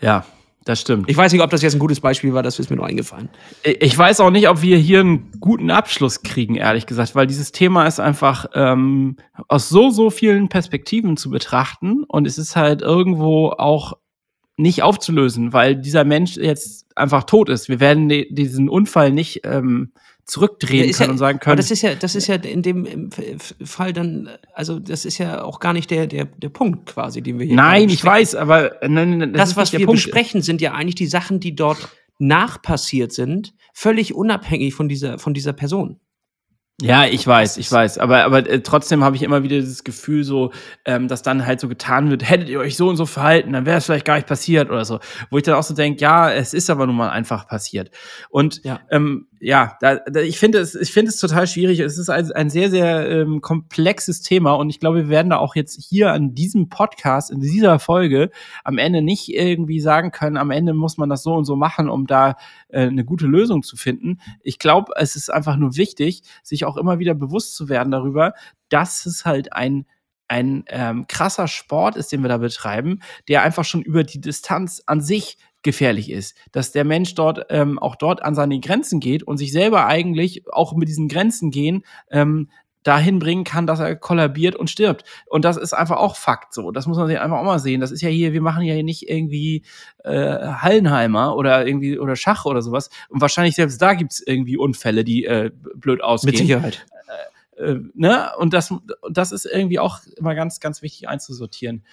Ja, das stimmt. Ich weiß nicht, ob das jetzt ein gutes Beispiel war, das ist mir nur eingefallen. Ich weiß auch nicht, ob wir hier einen guten Abschluss kriegen, ehrlich gesagt, weil dieses Thema ist einfach ähm, aus so, so vielen Perspektiven zu betrachten und es ist halt irgendwo auch nicht aufzulösen, weil dieser Mensch jetzt einfach tot ist. Wir werden diesen Unfall nicht ähm, zurückdrehen können ja, und sagen können. Aber das ist ja, das ist ja in dem Fall dann, also das ist ja auch gar nicht der, der, der Punkt quasi, den wir hier Nein, ich weiß, aber äh, nein, nein, das, das was wir Punkt. besprechen, sind ja eigentlich die Sachen, die dort nachpassiert sind, völlig unabhängig von dieser, von dieser Person. Ja, ich weiß, ich weiß, aber aber äh, trotzdem habe ich immer wieder dieses Gefühl, so, ähm, dass dann halt so getan wird, hättet ihr euch so und so verhalten, dann wäre es vielleicht gar nicht passiert oder so, wo ich dann auch so denke, ja, es ist aber nun mal einfach passiert. Und ja. ähm, ja, da, da, ich finde es, ich finde es total schwierig. Es ist ein, ein sehr, sehr ähm, komplexes Thema und ich glaube, wir werden da auch jetzt hier an diesem Podcast, in dieser Folge, am Ende nicht irgendwie sagen können, am Ende muss man das so und so machen, um da äh, eine gute Lösung zu finden. Ich glaube, es ist einfach nur wichtig, sich auch immer wieder bewusst zu werden darüber, dass es halt ein ein ähm, krasser Sport ist, den wir da betreiben, der einfach schon über die Distanz an sich gefährlich ist. Dass der Mensch dort ähm, auch dort an seine Grenzen geht und sich selber eigentlich auch mit diesen Grenzen gehen, ähm, dahin bringen kann, dass er kollabiert und stirbt. Und das ist einfach auch Fakt so. Das muss man sich einfach auch mal sehen. Das ist ja hier, wir machen ja hier nicht irgendwie äh, Hallenheimer oder irgendwie oder Schach oder sowas. Und wahrscheinlich selbst da gibt's irgendwie Unfälle, die äh, blöd ausgehen. Mit Sicherheit. Äh, äh, ne? Und das, das ist irgendwie auch immer ganz, ganz wichtig einzusortieren.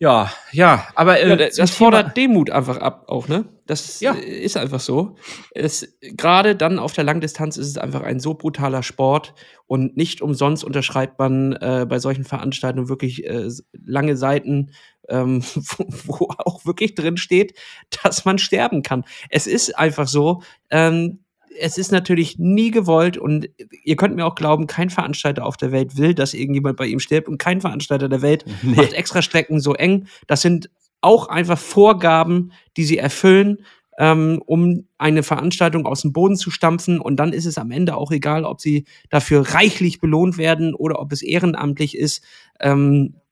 Ja, ja, aber äh, ja, das, das fordert Demut einfach ab, auch, ne? Das ja. ist einfach so. Es, gerade dann auf der Langdistanz ist es einfach ein so brutaler Sport und nicht umsonst unterschreibt man äh, bei solchen Veranstaltungen wirklich äh, lange Seiten, ähm, wo, wo, auch wirklich drin steht, dass man sterben kann. Es ist einfach so. Ähm, es ist natürlich nie gewollt und ihr könnt mir auch glauben, kein Veranstalter auf der Welt will, dass irgendjemand bei ihm stirbt und kein Veranstalter der Welt nee. macht extra Strecken so eng. Das sind auch einfach Vorgaben, die sie erfüllen, ähm, um eine Veranstaltung aus dem Boden zu stampfen. Und dann ist es am Ende auch egal, ob sie dafür reichlich belohnt werden oder ob es ehrenamtlich ist. Ähm, äh,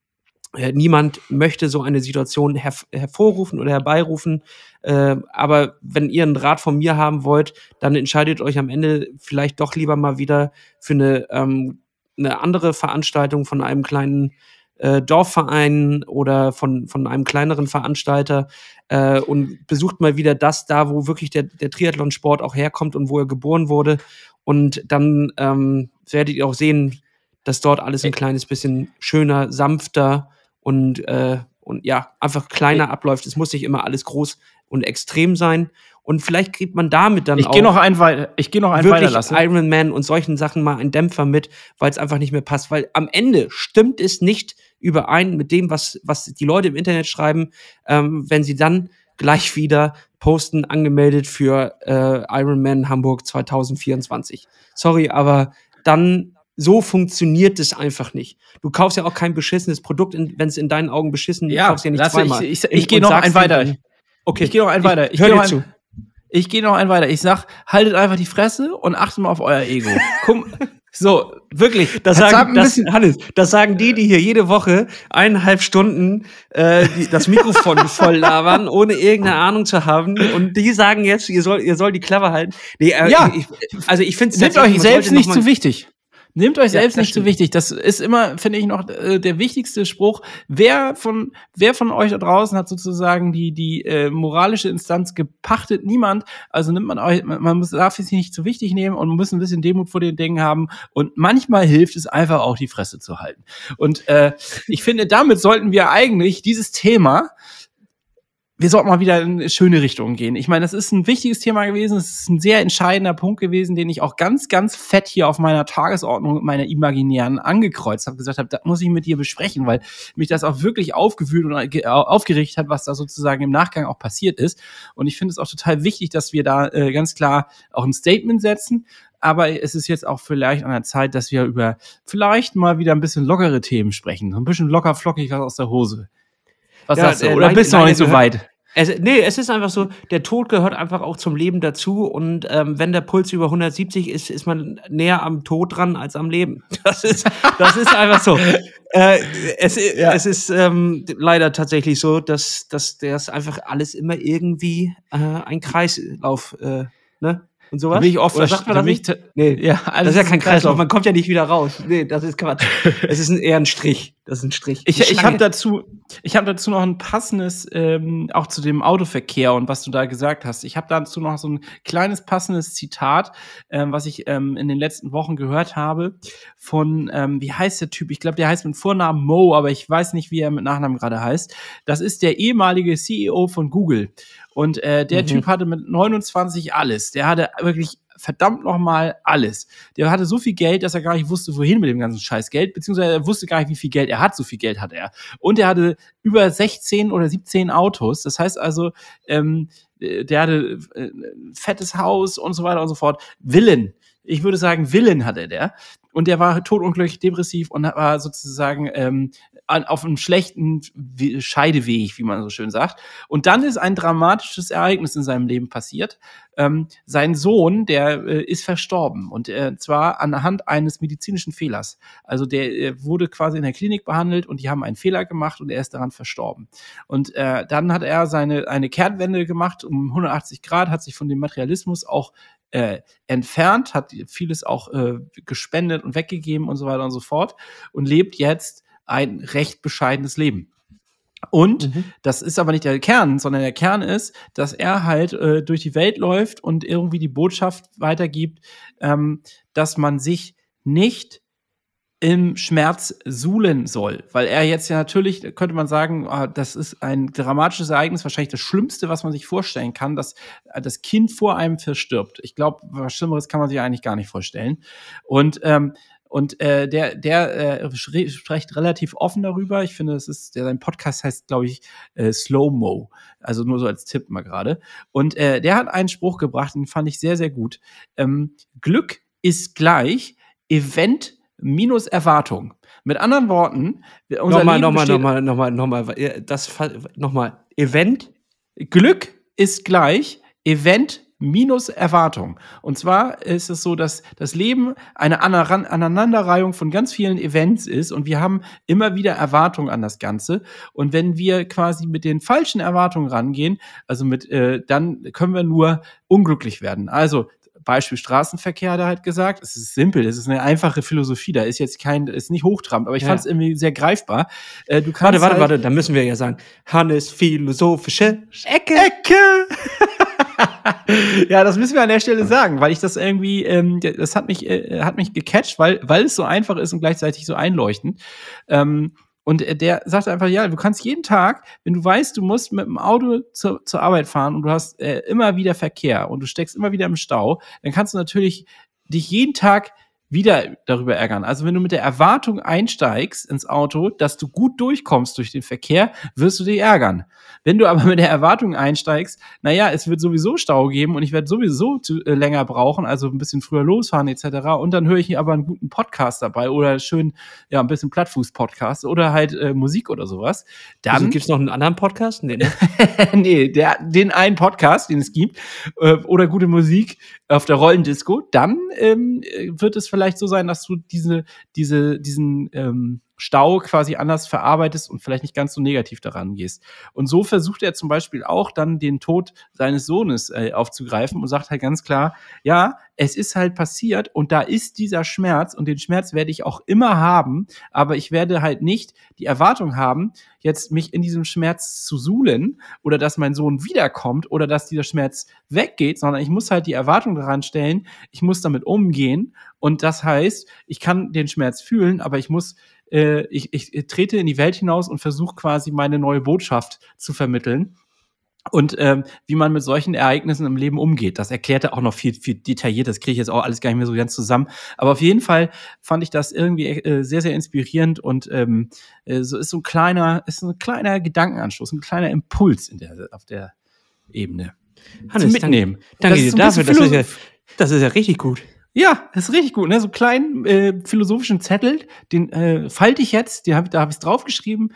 niemand möchte so eine Situation her hervorrufen oder herbeirufen. Äh, aber wenn ihr einen Rat von mir haben wollt, dann entscheidet euch am Ende vielleicht doch lieber mal wieder für eine, ähm, eine andere Veranstaltung von einem kleinen äh, Dorfverein oder von, von einem kleineren Veranstalter äh, und besucht mal wieder das da, wo wirklich der, der Triathlonsport auch herkommt und wo er geboren wurde. Und dann ähm, werdet ihr auch sehen, dass dort alles ein kleines bisschen schöner, sanfter und, äh, und ja, einfach kleiner abläuft. Es muss nicht immer alles groß und extrem sein. Und vielleicht kriegt man damit dann ich auch. Geh noch ein weiter, ich gehe noch ein wirklich weiterlassen. Iron Man und solchen Sachen mal einen Dämpfer mit, weil es einfach nicht mehr passt. Weil am Ende stimmt es nicht überein mit dem, was, was die Leute im Internet schreiben, ähm, wenn sie dann gleich wieder posten, angemeldet für äh, Iron Man Hamburg 2024. Sorry, aber dann so funktioniert es einfach nicht. Du kaufst ja auch kein beschissenes Produkt, wenn es in deinen Augen beschissen ist. Ja, kaufst ja nicht zweimal. Ich, ich, ich gehe noch ein weiter. Okay. Ich gehe noch ein weiter. Ich, ich höre dir zu. Ich gehe noch ein weiter. Ich sag, haltet einfach die Fresse und achtet mal auf euer Ego. Guck, so, wirklich. Das sagen, das, Hannes, das sagen die, die hier jede Woche eineinhalb Stunden äh, die, das Mikrofon voll labern, ohne irgendeine Ahnung zu haben. Und die sagen jetzt, ihr soll, ihr soll die Clever halten. Nee, äh, ja. Ich, also ich finde es euch selbst nicht zu wichtig. Nehmt euch selbst ja, nicht zu so wichtig. Das ist immer, finde ich, noch äh, der wichtigste Spruch. Wer von, wer von euch da draußen hat sozusagen die, die äh, moralische Instanz gepachtet? Niemand. Also nimmt man euch, man muss, darf es nicht zu wichtig nehmen und muss ein bisschen Demut vor den Dingen haben. Und manchmal hilft es einfach auch, die Fresse zu halten. Und äh, ich finde, damit sollten wir eigentlich dieses Thema wir sollten mal wieder in schöne Richtungen gehen. Ich meine, das ist ein wichtiges Thema gewesen. Es ist ein sehr entscheidender Punkt gewesen, den ich auch ganz, ganz fett hier auf meiner Tagesordnung meiner Imaginären angekreuzt habe, gesagt habe, da muss ich mit dir besprechen, weil mich das auch wirklich aufgewühlt und aufgeregt hat, was da sozusagen im Nachgang auch passiert ist. Und ich finde es auch total wichtig, dass wir da äh, ganz klar auch ein Statement setzen. Aber es ist jetzt auch vielleicht an der Zeit, dass wir über vielleicht mal wieder ein bisschen lockere Themen sprechen. Ein bisschen locker flockig was aus der Hose. Was ja, sagst du? Oder bist du noch nicht so weit? Es, nee, es ist einfach so, der Tod gehört einfach auch zum Leben dazu. Und ähm, wenn der Puls über 170 ist, ist man näher am Tod dran als am Leben. Das ist, das ist einfach so. Äh, es, ja. es ist ähm, leider tatsächlich so, dass, dass das einfach alles immer irgendwie äh, ein Kreislauf, äh, ne? Und sowas? Da bin ich oft Oder sagt man das nicht? Nee, ja, das ist ja kein Kreislauf. Man kommt ja nicht wieder raus. Nee, das ist Quatsch. es ist ein, eher ein Strich. Das ist ein Strich. Ich, ich habe dazu, ich habe dazu noch ein passendes, ähm, auch zu dem Autoverkehr und was du da gesagt hast. Ich habe dazu noch so ein kleines passendes Zitat, ähm, was ich ähm, in den letzten Wochen gehört habe von, ähm, wie heißt der Typ? Ich glaube, der heißt mit Vornamen Mo, aber ich weiß nicht, wie er mit Nachnamen gerade heißt. Das ist der ehemalige CEO von Google. Und äh, der mhm. Typ hatte mit 29 alles. Der hatte wirklich verdammt nochmal alles. Der hatte so viel Geld, dass er gar nicht wusste, wohin mit dem ganzen Scheiß Geld, beziehungsweise er wusste gar nicht, wie viel Geld er hat. So viel Geld hatte er. Und er hatte über 16 oder 17 Autos. Das heißt also, ähm, äh, der hatte äh, fettes Haus und so weiter und so fort. Willen. Ich würde sagen, Willen hatte der. Und der war totunglücklich depressiv und war sozusagen ähm, auf einem schlechten Scheideweg, wie man so schön sagt. Und dann ist ein dramatisches Ereignis in seinem Leben passiert. Ähm, sein Sohn, der äh, ist verstorben und äh, zwar anhand eines medizinischen Fehlers. Also der äh, wurde quasi in der Klinik behandelt und die haben einen Fehler gemacht und er ist daran verstorben. Und äh, dann hat er seine eine Kehrtwende gemacht um 180 Grad, hat sich von dem Materialismus auch äh, entfernt, hat vieles auch äh, gespendet und weggegeben und so weiter und so fort und lebt jetzt ein recht bescheidenes Leben. Und mhm. das ist aber nicht der Kern, sondern der Kern ist, dass er halt äh, durch die Welt läuft und irgendwie die Botschaft weitergibt, ähm, dass man sich nicht im Schmerz suhlen soll. Weil er jetzt ja natürlich, könnte man sagen, ah, das ist ein dramatisches Ereignis, wahrscheinlich das Schlimmste, was man sich vorstellen kann, dass äh, das Kind vor einem verstirbt. Ich glaube, was Schlimmeres kann man sich eigentlich gar nicht vorstellen. Und ähm, und äh, der, der äh, spricht relativ offen darüber. Ich finde, es ist, der, sein Podcast heißt, glaube ich, äh, Slow Mo. Also nur so als Tipp mal gerade. Und äh, der hat einen Spruch gebracht, den fand ich sehr, sehr gut. Ähm, Glück ist gleich Event minus Erwartung. Mit anderen Worten, unser nochmal, Leben nochmal, nochmal, nochmal, nochmal, das, nochmal, Event? Glück ist gleich Event minus Erwartung. Und zwar ist es so, dass das Leben eine Aneinanderreihung von ganz vielen Events ist und wir haben immer wieder Erwartungen an das Ganze. Und wenn wir quasi mit den falschen Erwartungen rangehen, also mit, äh, dann können wir nur unglücklich werden. Also Beispiel Straßenverkehr hat er halt gesagt. Es ist simpel, es ist eine einfache Philosophie. Da ist jetzt kein, ist nicht hochtrabend, aber ich ja. fand es irgendwie sehr greifbar. Äh, du kannst warte, warte, halt warte, da müssen wir ja sagen, Hannes philosophische Ecke. Ecke. ja, das müssen wir an der Stelle sagen, weil ich das irgendwie, ähm, das hat mich, äh, hat mich gecatcht, weil, weil es so einfach ist und gleichzeitig so einleuchtend. Ähm, und der sagt einfach, ja, du kannst jeden Tag, wenn du weißt, du musst mit dem Auto zur, zur Arbeit fahren und du hast äh, immer wieder Verkehr und du steckst immer wieder im Stau, dann kannst du natürlich dich jeden Tag wieder darüber ärgern. Also wenn du mit der Erwartung einsteigst ins Auto, dass du gut durchkommst durch den Verkehr, wirst du dich ärgern. Wenn du aber mit der Erwartung einsteigst, naja, es wird sowieso Stau geben und ich werde sowieso zu, äh, länger brauchen, also ein bisschen früher losfahren etc. Und dann höre ich aber einen guten Podcast dabei oder schön, ja, ein bisschen Plattfuß-Podcast oder halt äh, Musik oder sowas. Dann also, gibt's noch einen anderen Podcast? Nee, ne? nee der, den einen Podcast, den es gibt, äh, oder gute Musik auf der Rollendisco, dann ähm, wird es vielleicht so sein, dass du diese, diese, diesen ähm, Stau quasi anders verarbeitest und vielleicht nicht ganz so negativ daran gehst. Und so versucht er zum Beispiel auch dann den Tod seines Sohnes äh, aufzugreifen und sagt halt ganz klar, ja, es ist halt passiert und da ist dieser Schmerz und den Schmerz werde ich auch immer haben, aber ich werde halt nicht die Erwartung haben, jetzt mich in diesem Schmerz zu suhlen oder dass mein Sohn wiederkommt oder dass dieser Schmerz weggeht, sondern ich muss halt die Erwartung daran stellen, ich muss damit umgehen und das heißt, ich kann den Schmerz fühlen, aber ich muss äh, ich, ich trete in die Welt hinaus und versuche quasi meine neue Botschaft zu vermitteln und ähm, wie man mit solchen Ereignissen im Leben umgeht. Das erklärt er auch noch viel, viel detailliert. Das kriege ich jetzt auch alles gar nicht mehr so ganz zusammen. Aber auf jeden Fall fand ich das irgendwie äh, sehr, sehr inspirierend und ähm, äh, so ist so ein kleiner, ist ein kleiner Gedankenanstoß, ein kleiner Impuls in der, auf der Ebene. Hannes, mitnehmen. Danke, danke dir dafür. Das ist, ja, das ist ja richtig gut. Ja, das ist richtig gut. Ne? So einen kleinen äh, philosophischen Zettel, den äh, falte ich jetzt, den hab, da habe ich es draufgeschrieben.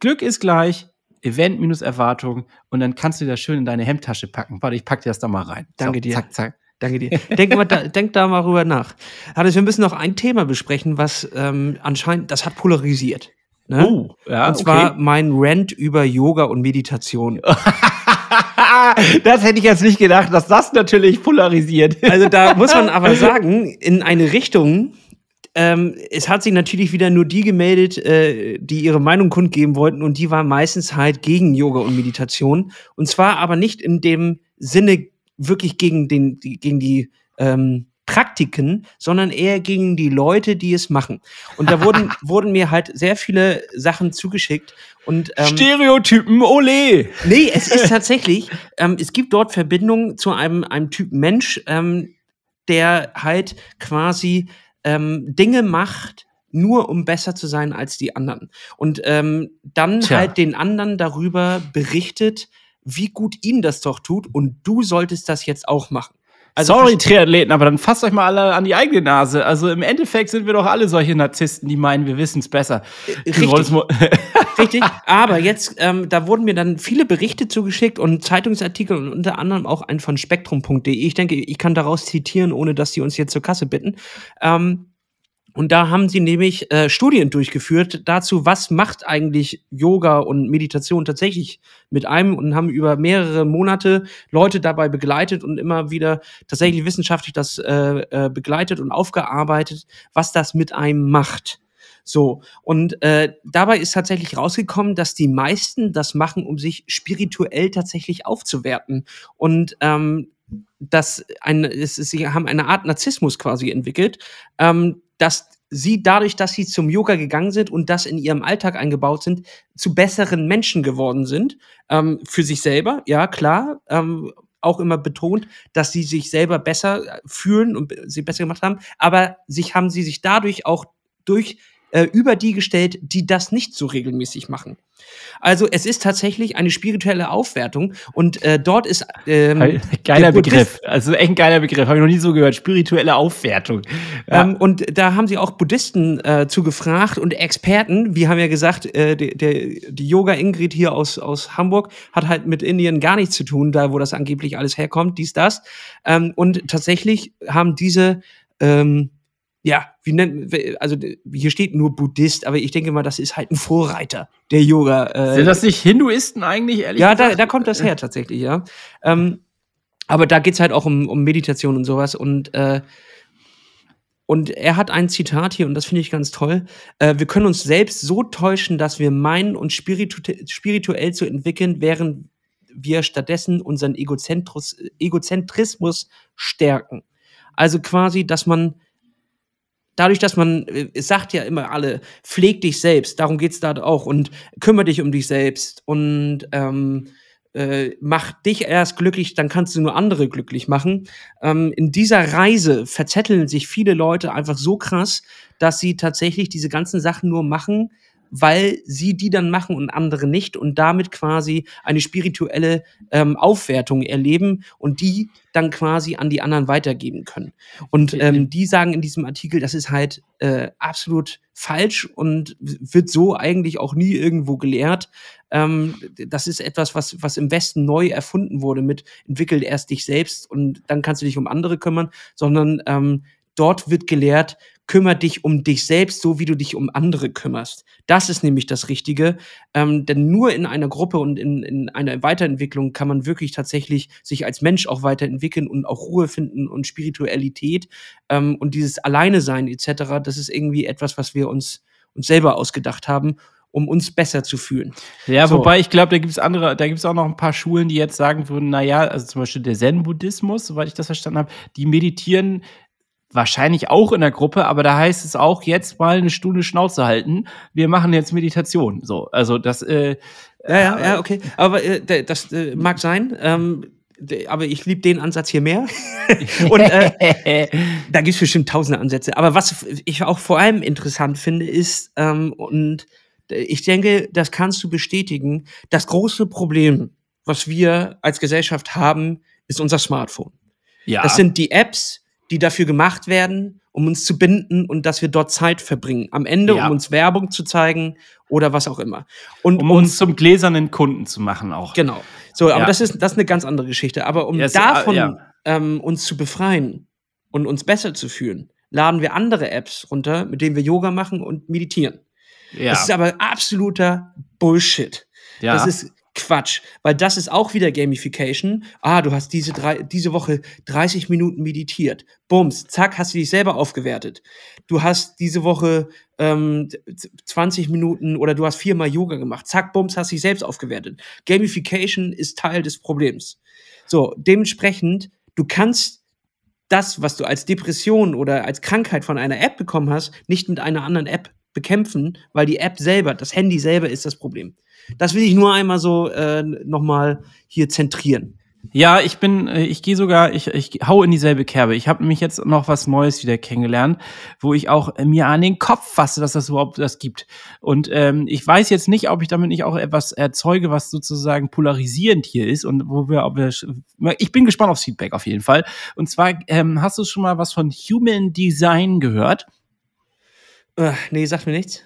Glück ist gleich Event minus Erwartung und dann kannst du das schön in deine Hemdtasche packen. Warte, ich pack dir das da mal rein. Danke so, dir. Zack, zack. Danke dir. Denk, mal da, denk da mal rüber nach. Hannes, wir müssen noch ein Thema besprechen, was ähm, anscheinend, das hat polarisiert. Ne? Oh, ja. Und zwar okay. mein Rant über Yoga und Meditation. das hätte ich jetzt nicht gedacht, dass das natürlich polarisiert. Also da muss man aber sagen, in eine Richtung, ähm, es hat sich natürlich wieder nur die gemeldet, äh, die ihre Meinung kundgeben wollten und die waren meistens halt gegen Yoga und Meditation. Und zwar aber nicht in dem Sinne wirklich gegen, den, die, gegen die ähm, Praktiken, sondern eher gegen die Leute, die es machen. Und da wurden, wurden mir halt sehr viele Sachen zugeschickt. Und, ähm, Stereotypen, ole! Nee, es ist tatsächlich, ähm, es gibt dort Verbindungen zu einem, einem Typ Mensch, ähm, der halt quasi ähm, Dinge macht, nur um besser zu sein als die anderen. Und ähm, dann Tja. halt den anderen darüber berichtet, wie gut ihnen das doch tut und du solltest das jetzt auch machen. Also Sorry, Triathleten, aber dann fasst euch mal alle an die eigene Nase. Also im Endeffekt sind wir doch alle solche Narzissten, die meinen, wir wissen es besser. Äh, richtig. Richtig. Aber jetzt, ähm, da wurden mir dann viele Berichte zugeschickt und Zeitungsartikel und unter anderem auch ein von spektrum.de. Ich denke, ich kann daraus zitieren, ohne dass sie uns jetzt zur Kasse bitten. Ähm, und da haben sie nämlich äh, Studien durchgeführt dazu, was macht eigentlich Yoga und Meditation tatsächlich mit einem und haben über mehrere Monate Leute dabei begleitet und immer wieder tatsächlich wissenschaftlich das äh, äh, begleitet und aufgearbeitet, was das mit einem macht. So, und äh, dabei ist tatsächlich rausgekommen, dass die meisten das machen, um sich spirituell tatsächlich aufzuwerten. Und ähm, dass ein, es, sie haben eine Art Narzissmus quasi entwickelt, ähm, dass sie dadurch, dass sie zum Yoga gegangen sind und das in ihrem Alltag eingebaut sind, zu besseren Menschen geworden sind. Ähm, für sich selber, ja, klar. Ähm, auch immer betont, dass sie sich selber besser äh, fühlen und sie besser gemacht haben, aber sich haben sie sich dadurch auch durch äh, über die gestellt, die das nicht so regelmäßig machen. Also es ist tatsächlich eine spirituelle Aufwertung und äh, dort ist ähm, geiler Begriff, also echt ein geiler Begriff, habe ich noch nie so gehört, spirituelle Aufwertung. Ja. Ähm, und da haben sie auch Buddhisten äh, zu gefragt und Experten, wir haben ja gesagt, äh, der, der, die Yoga Ingrid hier aus, aus Hamburg hat halt mit Indien gar nichts zu tun, da wo das angeblich alles herkommt, dies, das. Ähm, und tatsächlich haben diese ähm, ja, wie nennt, also hier steht nur Buddhist, aber ich denke mal, das ist halt ein Vorreiter der Yoga. Äh, Sind das nicht Hinduisten eigentlich, ehrlich ja, gesagt? Ja, da, da kommt das her tatsächlich, ja. Ähm, aber da geht's halt auch um, um Meditation und sowas und äh, und er hat ein Zitat hier, und das finde ich ganz toll. Äh, wir können uns selbst so täuschen, dass wir meinen, uns spiritu spirituell zu entwickeln, während wir stattdessen unseren Egozentrismus stärken. Also quasi, dass man dadurch, dass man, äh, es sagt ja immer alle, pfleg dich selbst, darum geht's da auch und kümmere dich um dich selbst und ähm, äh, mach dich erst glücklich, dann kannst du nur andere glücklich machen. Ähm, in dieser Reise verzetteln sich viele Leute einfach so krass, dass sie tatsächlich diese ganzen Sachen nur machen, weil sie die dann machen und andere nicht und damit quasi eine spirituelle ähm, Aufwertung erleben und die dann quasi an die anderen weitergeben können. Und ähm, die sagen in diesem Artikel, das ist halt äh, absolut falsch und wird so eigentlich auch nie irgendwo gelehrt. Ähm, das ist etwas, was, was im Westen neu erfunden wurde mit entwickelt erst dich selbst und dann kannst du dich um andere kümmern, sondern ähm, dort wird gelehrt, kümmere dich um dich selbst, so wie du dich um andere kümmerst. Das ist nämlich das Richtige. Ähm, denn nur in einer Gruppe und in, in einer Weiterentwicklung kann man wirklich tatsächlich sich als Mensch auch weiterentwickeln und auch Ruhe finden und Spiritualität ähm, und dieses Alleine sein etc. Das ist irgendwie etwas, was wir uns, uns selber ausgedacht haben um uns besser zu fühlen. Ja, so. wobei ich glaube, da gibt es andere, da gibt es auch noch ein paar Schulen, die jetzt sagen würden, naja, also zum Beispiel der Zen-Buddhismus, soweit ich das verstanden habe, die meditieren wahrscheinlich auch in der Gruppe, aber da heißt es auch jetzt mal eine Stunde Schnauze halten. Wir machen jetzt Meditation. So, also das. Äh, ja, ja, ja, okay. Aber äh, das äh, mag sein. Ähm, aber ich liebe den Ansatz hier mehr. und äh, da gibt es bestimmt tausende Ansätze. Aber was ich auch vor allem interessant finde, ist, ähm, und ich denke, das kannst du bestätigen, das große Problem, was wir als Gesellschaft haben, ist unser Smartphone. Ja. Das sind die Apps, die dafür gemacht werden, um uns zu binden und dass wir dort Zeit verbringen. Am Ende, ja. um uns Werbung zu zeigen oder was auch immer. Und um uns zum gläsernen Kunden zu machen auch. Genau. So, aber ja. das ist das ist eine ganz andere Geschichte. Aber um yes, davon uh, ähm, uns zu befreien und uns besser zu fühlen, laden wir andere Apps runter, mit denen wir Yoga machen und meditieren. Ja. Das ist aber absoluter Bullshit. Ja. Das ist Quatsch, weil das ist auch wieder Gamification. Ah, du hast diese, drei, diese Woche 30 Minuten meditiert. Bums, zack, hast du dich selber aufgewertet. Du hast diese Woche ähm, 20 Minuten oder du hast viermal Yoga gemacht. Zack, bums, hast dich selbst aufgewertet. Gamification ist Teil des Problems. So, dementsprechend, du kannst das, was du als Depression oder als Krankheit von einer App bekommen hast, nicht mit einer anderen App bekämpfen, weil die App selber, das Handy selber ist das Problem. Das will ich nur einmal so äh, nochmal hier zentrieren. Ja, ich bin, äh, ich gehe sogar, ich, ich hau in dieselbe Kerbe. Ich habe nämlich jetzt noch was Neues wieder kennengelernt, wo ich auch äh, mir an den Kopf fasse, dass das überhaupt das gibt. Und ähm, ich weiß jetzt nicht, ob ich damit nicht auch etwas erzeuge, was sozusagen polarisierend hier ist und wo wir, ob wir, ich bin gespannt aufs Feedback auf jeden Fall. Und zwar ähm, hast du schon mal was von Human Design gehört? Äh, nee, sagt mir nichts.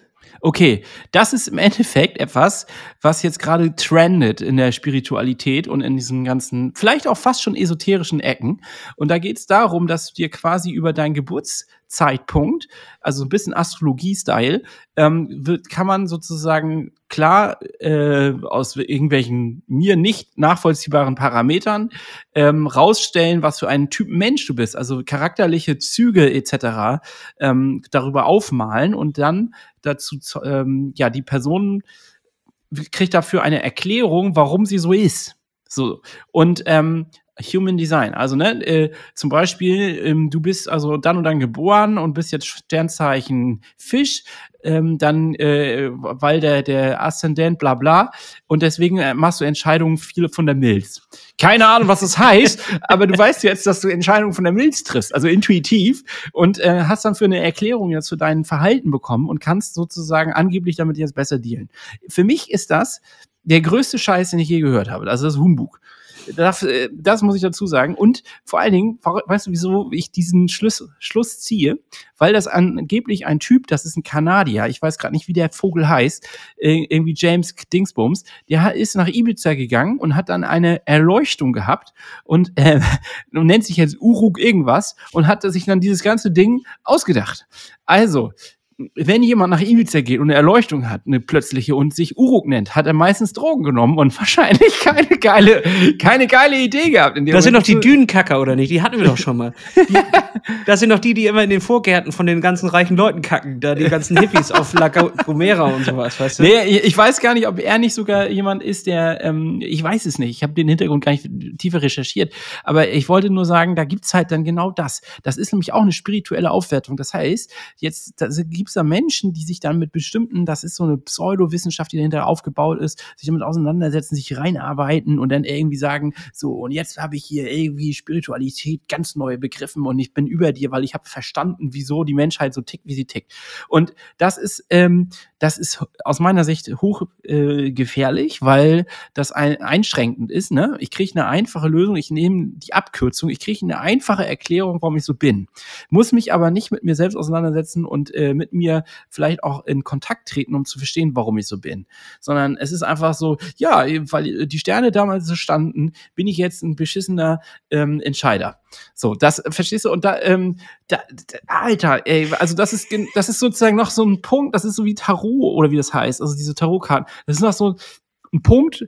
Okay, das ist im Endeffekt etwas, was jetzt gerade trendet in der Spiritualität und in diesen ganzen, vielleicht auch fast schon esoterischen Ecken. Und da geht es darum, dass du dir quasi über deinen Geburtszeitpunkt, also ein bisschen Astrologie-Style, ähm, wird, kann man sozusagen klar äh, aus irgendwelchen mir nicht nachvollziehbaren Parametern ähm, rausstellen, was für einen Typ Mensch du bist, also charakterliche Züge etc. Ähm, darüber aufmalen und dann dazu ähm, ja die Person kriegt dafür eine Erklärung, warum sie so ist. So und ähm, Human Design. Also, ne, äh, zum Beispiel, ähm, du bist also dann und dann geboren und bist jetzt Sternzeichen Fisch, ähm, dann, äh, weil der, der Aszendent, bla bla. Und deswegen äh, machst du Entscheidungen viele von der Milz. Keine Ahnung, was das heißt, aber du weißt jetzt, dass du Entscheidungen von der Milz triffst, also intuitiv, und äh, hast dann für eine Erklärung jetzt zu deinem Verhalten bekommen und kannst sozusagen angeblich damit jetzt besser dealen. Für mich ist das der größte Scheiß, den ich je gehört habe. Also das Humbug. Das, äh, das muss ich dazu sagen. Und vor allen Dingen, weißt du, wieso ich diesen Schluss, Schluss ziehe? Weil das angeblich ein Typ, das ist ein Kanadier, ich weiß gerade nicht, wie der Vogel heißt, irgendwie James Dingsbums, der ist nach Ibiza gegangen und hat dann eine Erleuchtung gehabt und, äh, und nennt sich jetzt Uruk irgendwas und hat sich dann dieses ganze Ding ausgedacht. Also, wenn jemand nach Ibiza geht und eine Erleuchtung hat, eine plötzliche und sich Uruk nennt, hat er meistens Drogen genommen und wahrscheinlich keine geile, keine geile Idee gehabt. das sind doch die Dünenkacker, oder nicht? Die hatten wir doch schon mal. Die, das sind doch die, die immer in den Vorgärten von den ganzen reichen Leuten kacken, da die ganzen Hippies auf La Gomera und sowas, weißt du? Nee, ich weiß gar nicht, ob er nicht sogar jemand ist, der, ähm, ich weiß es nicht, ich habe den Hintergrund gar nicht tiefer recherchiert, aber ich wollte nur sagen, da gibt's halt dann genau das. Das ist nämlich auch eine spirituelle Aufwertung. Das heißt, jetzt gibt gibt es da Menschen, die sich dann mit bestimmten, das ist so eine Pseudowissenschaft, die dahinter aufgebaut ist, sich damit auseinandersetzen, sich reinarbeiten und dann irgendwie sagen, so, und jetzt habe ich hier irgendwie Spiritualität ganz neu begriffen und ich bin über dir, weil ich habe verstanden, wieso die Menschheit so tickt, wie sie tickt. Und das ist, ähm, das ist aus meiner Sicht hochgefährlich, äh, weil das ein, einschränkend ist. Ne? Ich kriege eine einfache Lösung, ich nehme die Abkürzung, ich kriege eine einfache Erklärung, warum ich so bin. Muss mich aber nicht mit mir selbst auseinandersetzen und äh, mit mir vielleicht auch in Kontakt treten, um zu verstehen, warum ich so bin. Sondern es ist einfach so, ja, weil die Sterne damals so standen, bin ich jetzt ein beschissener ähm, Entscheider. So, das verstehst du? Und da, ähm, da, Alter, ey, also das ist, das ist sozusagen noch so ein Punkt, das ist so wie Tarot oder wie das heißt, also diese Tarotkarten. Das ist noch so ein Punkt,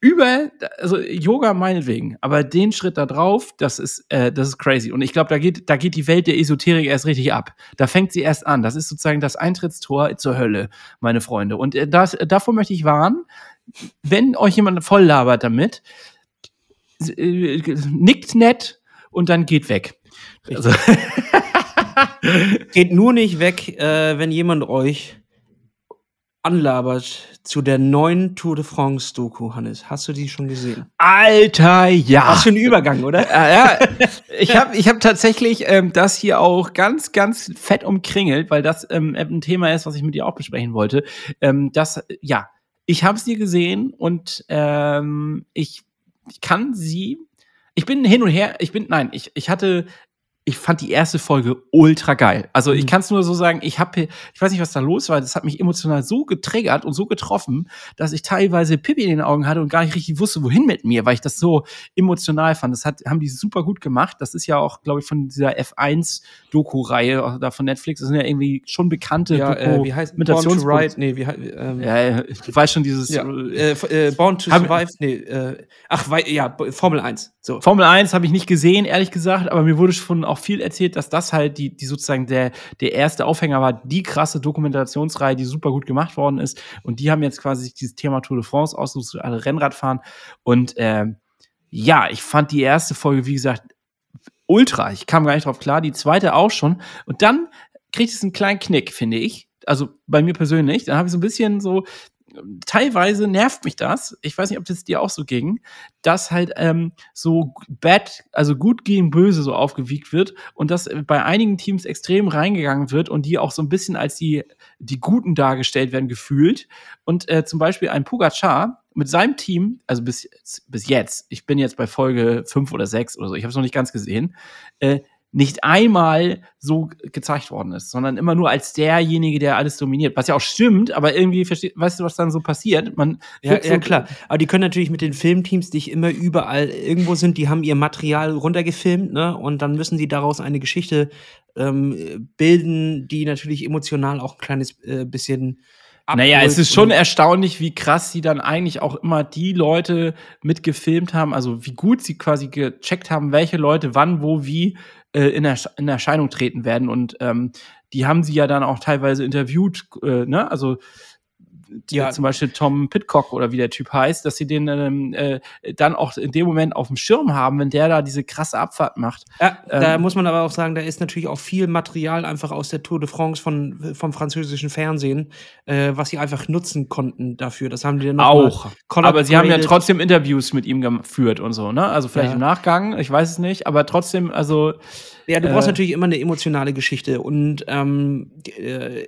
über, also Yoga meinetwegen, aber den Schritt da drauf, das ist, äh, das ist crazy. Und ich glaube, da geht, da geht die Welt der Esoterik erst richtig ab. Da fängt sie erst an. Das ist sozusagen das Eintrittstor zur Hölle, meine Freunde. Und äh, das, davor möchte ich warnen, wenn euch jemand voll labert damit, äh, nickt nett und dann geht weg. Also. geht nur nicht weg, äh, wenn jemand euch anlabert zu der neuen Tour de France Doku, Hannes. Hast du die schon gesehen? Alter, ja. Was für ein Übergang, oder? ja, ich habe ich hab tatsächlich ähm, das hier auch ganz, ganz fett umkringelt, weil das ähm, ein Thema ist, was ich mit dir auch besprechen wollte. Ähm, das, ja, ich habe sie gesehen und ähm, ich, ich kann sie ich bin hin und her, ich bin, nein, ich, ich hatte ich fand die erste Folge ultra geil. Also ich mhm. kann es nur so sagen, ich habe, ich weiß nicht, was da los war, das hat mich emotional so getriggert und so getroffen, dass ich teilweise Pippi in den Augen hatte und gar nicht richtig wusste, wohin mit mir, weil ich das so emotional fand. Das hat, haben die super gut gemacht. Das ist ja auch, glaube ich, von dieser F1-Doku-Reihe da von Netflix. Das sind ja irgendwie schon bekannte ja, äh, wie heißt Born to Ride? Nee, wie ähm, ja, ich weiß schon dieses ja, äh, äh, Born to Survive, nee, äh, ach, ja, Formel 1. So. Formel 1 habe ich nicht gesehen, ehrlich gesagt, aber mir wurde schon auch viel erzählt, dass das halt die, die sozusagen der, der erste Aufhänger war, die krasse Dokumentationsreihe, die super gut gemacht worden ist. Und die haben jetzt quasi sich dieses Thema Tour de France ausgesucht, alle Rennrad fahren. Und äh, ja, ich fand die erste Folge, wie gesagt, ultra. Ich kam gar nicht drauf klar, die zweite auch schon. Und dann kriegt es einen kleinen Knick, finde ich. Also bei mir persönlich. Dann habe ich so ein bisschen so teilweise nervt mich das. Ich weiß nicht, ob das dir auch so ging, dass halt ähm, so bad, also gut gegen böse so aufgewiegt wird und dass bei einigen Teams extrem reingegangen wird und die auch so ein bisschen als die, die Guten dargestellt werden gefühlt. Und äh, zum Beispiel ein Pugachar mit seinem Team, also bis, bis jetzt, ich bin jetzt bei Folge fünf oder sechs oder so, ich habe es noch nicht ganz gesehen, äh, nicht einmal so gezeigt worden ist, sondern immer nur als derjenige, der alles dominiert. Was ja auch stimmt, aber irgendwie, weißt du, was dann so passiert? Man ja, ja, klar. Aber die können natürlich mit den Filmteams, die immer überall irgendwo sind, die haben ihr Material runtergefilmt, ne? Und dann müssen sie daraus eine Geschichte ähm, bilden, die natürlich emotional auch ein kleines äh, bisschen naja, es ist schon erstaunlich, wie krass sie dann eigentlich auch immer die Leute mitgefilmt haben, also wie gut sie quasi gecheckt haben, welche Leute wann, wo, wie äh, in, Ersch in Erscheinung treten werden. Und ähm, die haben sie ja dann auch teilweise interviewt, äh, ne? Also ja. zum Beispiel Tom Pitcock oder wie der Typ heißt, dass sie den ähm, äh, dann auch in dem Moment auf dem Schirm haben, wenn der da diese krasse Abfahrt macht. Ja, ähm, da muss man aber auch sagen, da ist natürlich auch viel Material einfach aus der Tour de France von, vom französischen Fernsehen, äh, was sie einfach nutzen konnten dafür. Das haben die dann auch. Aber sie haben ja trotzdem Interviews mit ihm geführt und so, ne? Also vielleicht ja. im Nachgang, ich weiß es nicht, aber trotzdem, also ja, du brauchst äh, natürlich immer eine emotionale Geschichte und ähm, äh,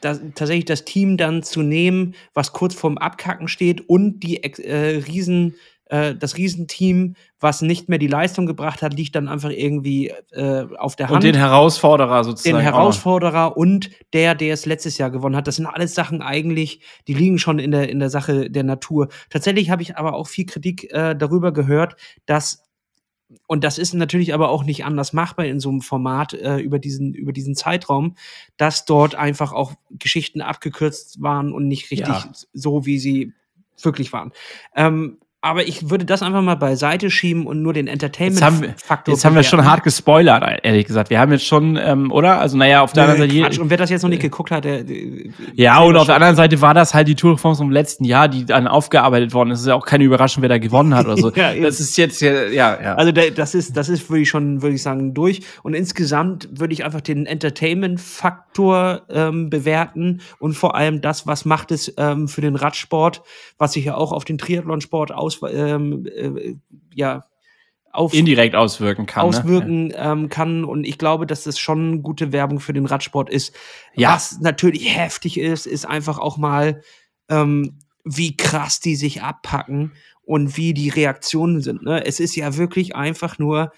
das, tatsächlich das Team dann zu nehmen, was kurz vorm Abkacken steht und die äh, Riesen, äh, das Riesenteam, was nicht mehr die Leistung gebracht hat, liegt dann einfach irgendwie äh, auf der Hand. Und den Herausforderer sozusagen. Den Herausforderer und der, der es letztes Jahr gewonnen hat. Das sind alles Sachen eigentlich, die liegen schon in der, in der Sache der Natur. Tatsächlich habe ich aber auch viel Kritik äh, darüber gehört, dass und das ist natürlich aber auch nicht anders machbar in so einem Format äh, über, diesen, über diesen Zeitraum, dass dort einfach auch Geschichten abgekürzt waren und nicht richtig ja. so, wie sie wirklich waren. Ähm, aber ich würde das einfach mal beiseite schieben und nur den Entertainment-Faktor. Jetzt, haben wir, schon hart gespoilert, ehrlich gesagt. Wir haben jetzt schon, ähm, oder? Also, naja, auf der Nö, anderen Seite. Und wer das jetzt noch nicht geguckt hat, der. Ja, und auf der anderen Seite war das halt die Tour de France vom letzten Jahr, die dann aufgearbeitet worden ist. Es ist ja auch keine Überraschung, wer da gewonnen hat oder so. ja, das ist jetzt, ja, ja. ja. Also, das ist, das ist, würde ich schon, würde ich sagen, durch. Und insgesamt würde ich einfach den Entertainment-Faktor ähm, bewerten und vor allem das, was macht es ähm, für den Radsport, was sich ja auch auf den Triathlonsport aus aus, ähm, äh, ja, auf indirekt auswirken kann. Ne? Auswirken ne? ähm, kann. Und ich glaube, dass das schon gute Werbung für den Radsport ist. Ja. Was natürlich heftig ist, ist einfach auch mal, ähm, wie krass die sich abpacken und wie die Reaktionen sind. Ne? Es ist ja wirklich einfach nur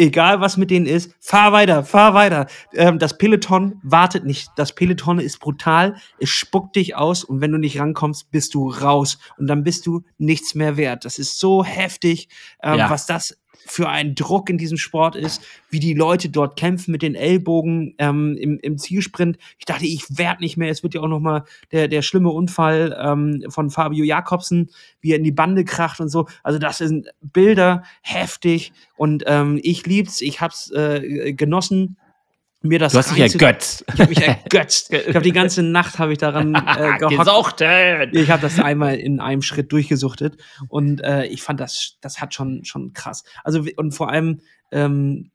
egal was mit denen ist, fahr weiter, fahr weiter. Ähm, das Peloton wartet nicht. Das Peloton ist brutal, es spuckt dich aus und wenn du nicht rankommst, bist du raus und dann bist du nichts mehr wert. Das ist so heftig, ähm, ja. was das für ein Druck in diesem Sport ist, wie die Leute dort kämpfen mit den Ellbogen ähm, im, im Zielsprint. Ich dachte, ich werde nicht mehr. Es wird ja auch noch mal der, der schlimme Unfall ähm, von Fabio Jakobsen, wie er in die Bande kracht und so. Also das sind Bilder, heftig. Und ähm, ich lieb's, ich hab's äh, genossen mir das Du hast dich ergötzt. Ich habe mich ergötzt. Ich habe die ganze Nacht habe ich daran äh, gehockt. Ich habe das einmal in einem Schritt durchgesuchtet und äh, ich fand das das hat schon schon krass. Also und vor allem ähm,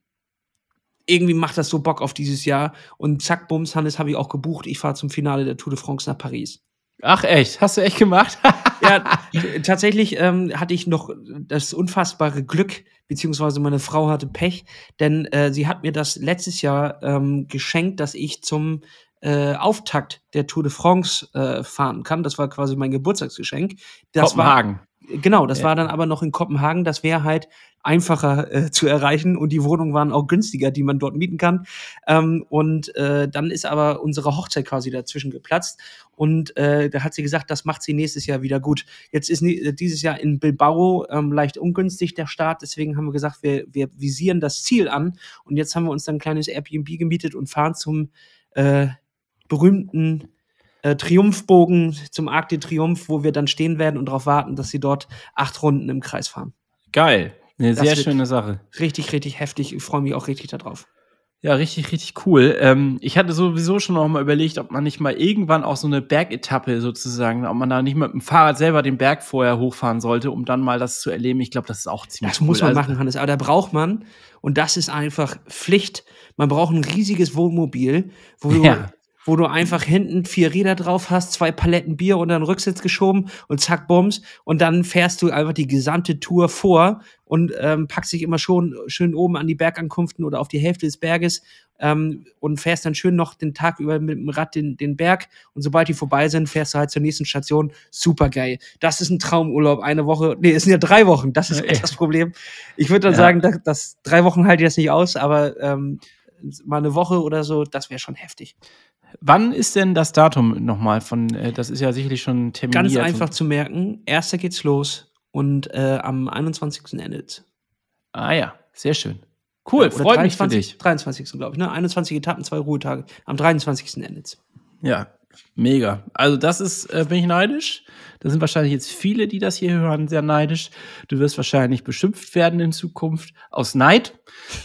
irgendwie macht das so Bock auf dieses Jahr und zack bums Hannes habe ich auch gebucht. Ich fahre zum Finale der Tour de France nach Paris. Ach echt? Hast du echt gemacht? ja, tatsächlich ähm, hatte ich noch das unfassbare Glück, beziehungsweise meine Frau hatte Pech, denn äh, sie hat mir das letztes Jahr ähm, geschenkt, dass ich zum äh, Auftakt der Tour de France äh, fahren kann. Das war quasi mein Geburtstagsgeschenk. Das Kopenhagen. War, genau, das ja. war dann aber noch in Kopenhagen. Das wäre halt einfacher äh, zu erreichen und die Wohnungen waren auch günstiger, die man dort mieten kann. Ähm, und äh, dann ist aber unsere Hochzeit quasi dazwischen geplatzt und äh, da hat sie gesagt, das macht sie nächstes Jahr wieder gut. Jetzt ist dieses Jahr in Bilbao ähm, leicht ungünstig der Start, deswegen haben wir gesagt, wir, wir visieren das Ziel an und jetzt haben wir uns dann ein kleines Airbnb gemietet und fahren zum äh, berühmten äh, Triumphbogen, zum Arc de Triomphe, wo wir dann stehen werden und darauf warten, dass sie dort acht Runden im Kreis fahren. Geil. Eine das sehr schöne Sache. Richtig, richtig heftig. Ich freue mich auch richtig darauf. Ja, richtig, richtig cool. Ähm, ich hatte sowieso schon noch mal überlegt, ob man nicht mal irgendwann auch so eine Bergetappe sozusagen, ob man da nicht mit dem Fahrrad selber den Berg vorher hochfahren sollte, um dann mal das zu erleben. Ich glaube, das ist auch ziemlich Das cool. muss man also, machen, Hannes. Aber da braucht man, und das ist einfach Pflicht, man braucht ein riesiges Wohnmobil, wo, ja. Wo du einfach hinten vier Räder drauf hast, zwei Paletten Bier unter den Rücksitz geschoben und zack, bums. Und dann fährst du einfach die gesamte Tour vor und ähm, packst dich immer schon schön oben an die Bergankünften oder auf die Hälfte des Berges ähm, und fährst dann schön noch den Tag über mit dem Rad den, den Berg. Und sobald die vorbei sind, fährst du halt zur nächsten Station. Super geil. Das ist ein Traumurlaub. Eine Woche, nee, es sind ja drei Wochen. Das ist echt das Problem. Ich würde dann ja. sagen, dass, dass, drei Wochen halte ich das nicht aus, aber ähm, mal eine Woche oder so, das wäre schon heftig. Wann ist denn das Datum nochmal von, äh, das ist ja sicherlich schon terminiert. Ganz einfach zu merken, erster geht's los und äh, am 21. endet Ah ja, sehr schön. Cool, freut 23, mich für dich. 23. glaube ich, ne? 21 Etappen, zwei Ruhetage. Am 23. endet Ja, mega. Also das ist, äh, bin ich neidisch. Da sind wahrscheinlich jetzt viele, die das hier hören, sehr neidisch. Du wirst wahrscheinlich beschimpft werden in Zukunft aus Neid.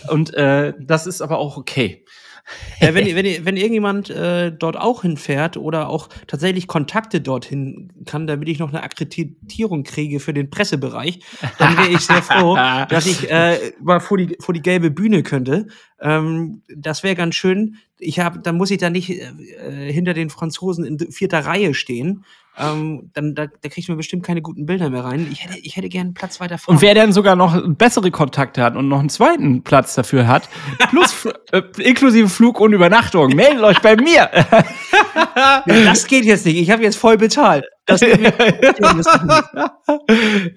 Und äh, das ist aber auch okay. Ja, wenn, wenn, wenn irgendjemand äh, dort auch hinfährt oder auch tatsächlich Kontakte dorthin kann, damit ich noch eine Akkreditierung kriege für den Pressebereich, dann wäre ich sehr froh, dass ich äh, mal vor die, vor die gelbe Bühne könnte. Ähm, das wäre ganz schön. Ich habe, dann muss ich da nicht äh, hinter den Franzosen in vierter Reihe stehen, ähm, dann da, da kriegt man bestimmt keine guten Bilder mehr rein. Ich hätte, ich hätte gerne einen Platz weiter vorne. Und wer dann sogar noch bessere Kontakte hat und noch einen zweiten Platz dafür hat, plus äh, inklusive Flug und Übernachtung, meldet euch bei mir. das geht jetzt nicht. Ich habe jetzt voll bezahlt. Das ja.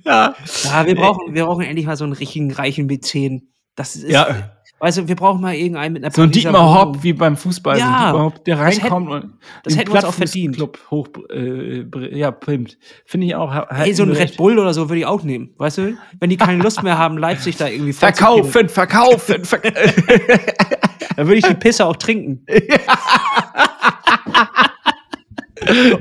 ja, wir brauchen, wir brauchen endlich mal so einen richtigen reichen B10. Das ist, ja. Weißt du, wir brauchen mal irgendeinen mit einer So ein Dietmar Hopp wie beim Fußball. Ja, so Hopp, der reinkommt das hätten, das hätten wir uns auch verdient. Club hoch, äh, ja, pimmt. Finde ich auch. Hey, so ein Red Bull oder so würde ich auch nehmen. Weißt du, wenn die keine Lust mehr haben, Leipzig da irgendwie Verkaufen, verkaufen, verkaufen. Dann würde ich die Pisse auch trinken.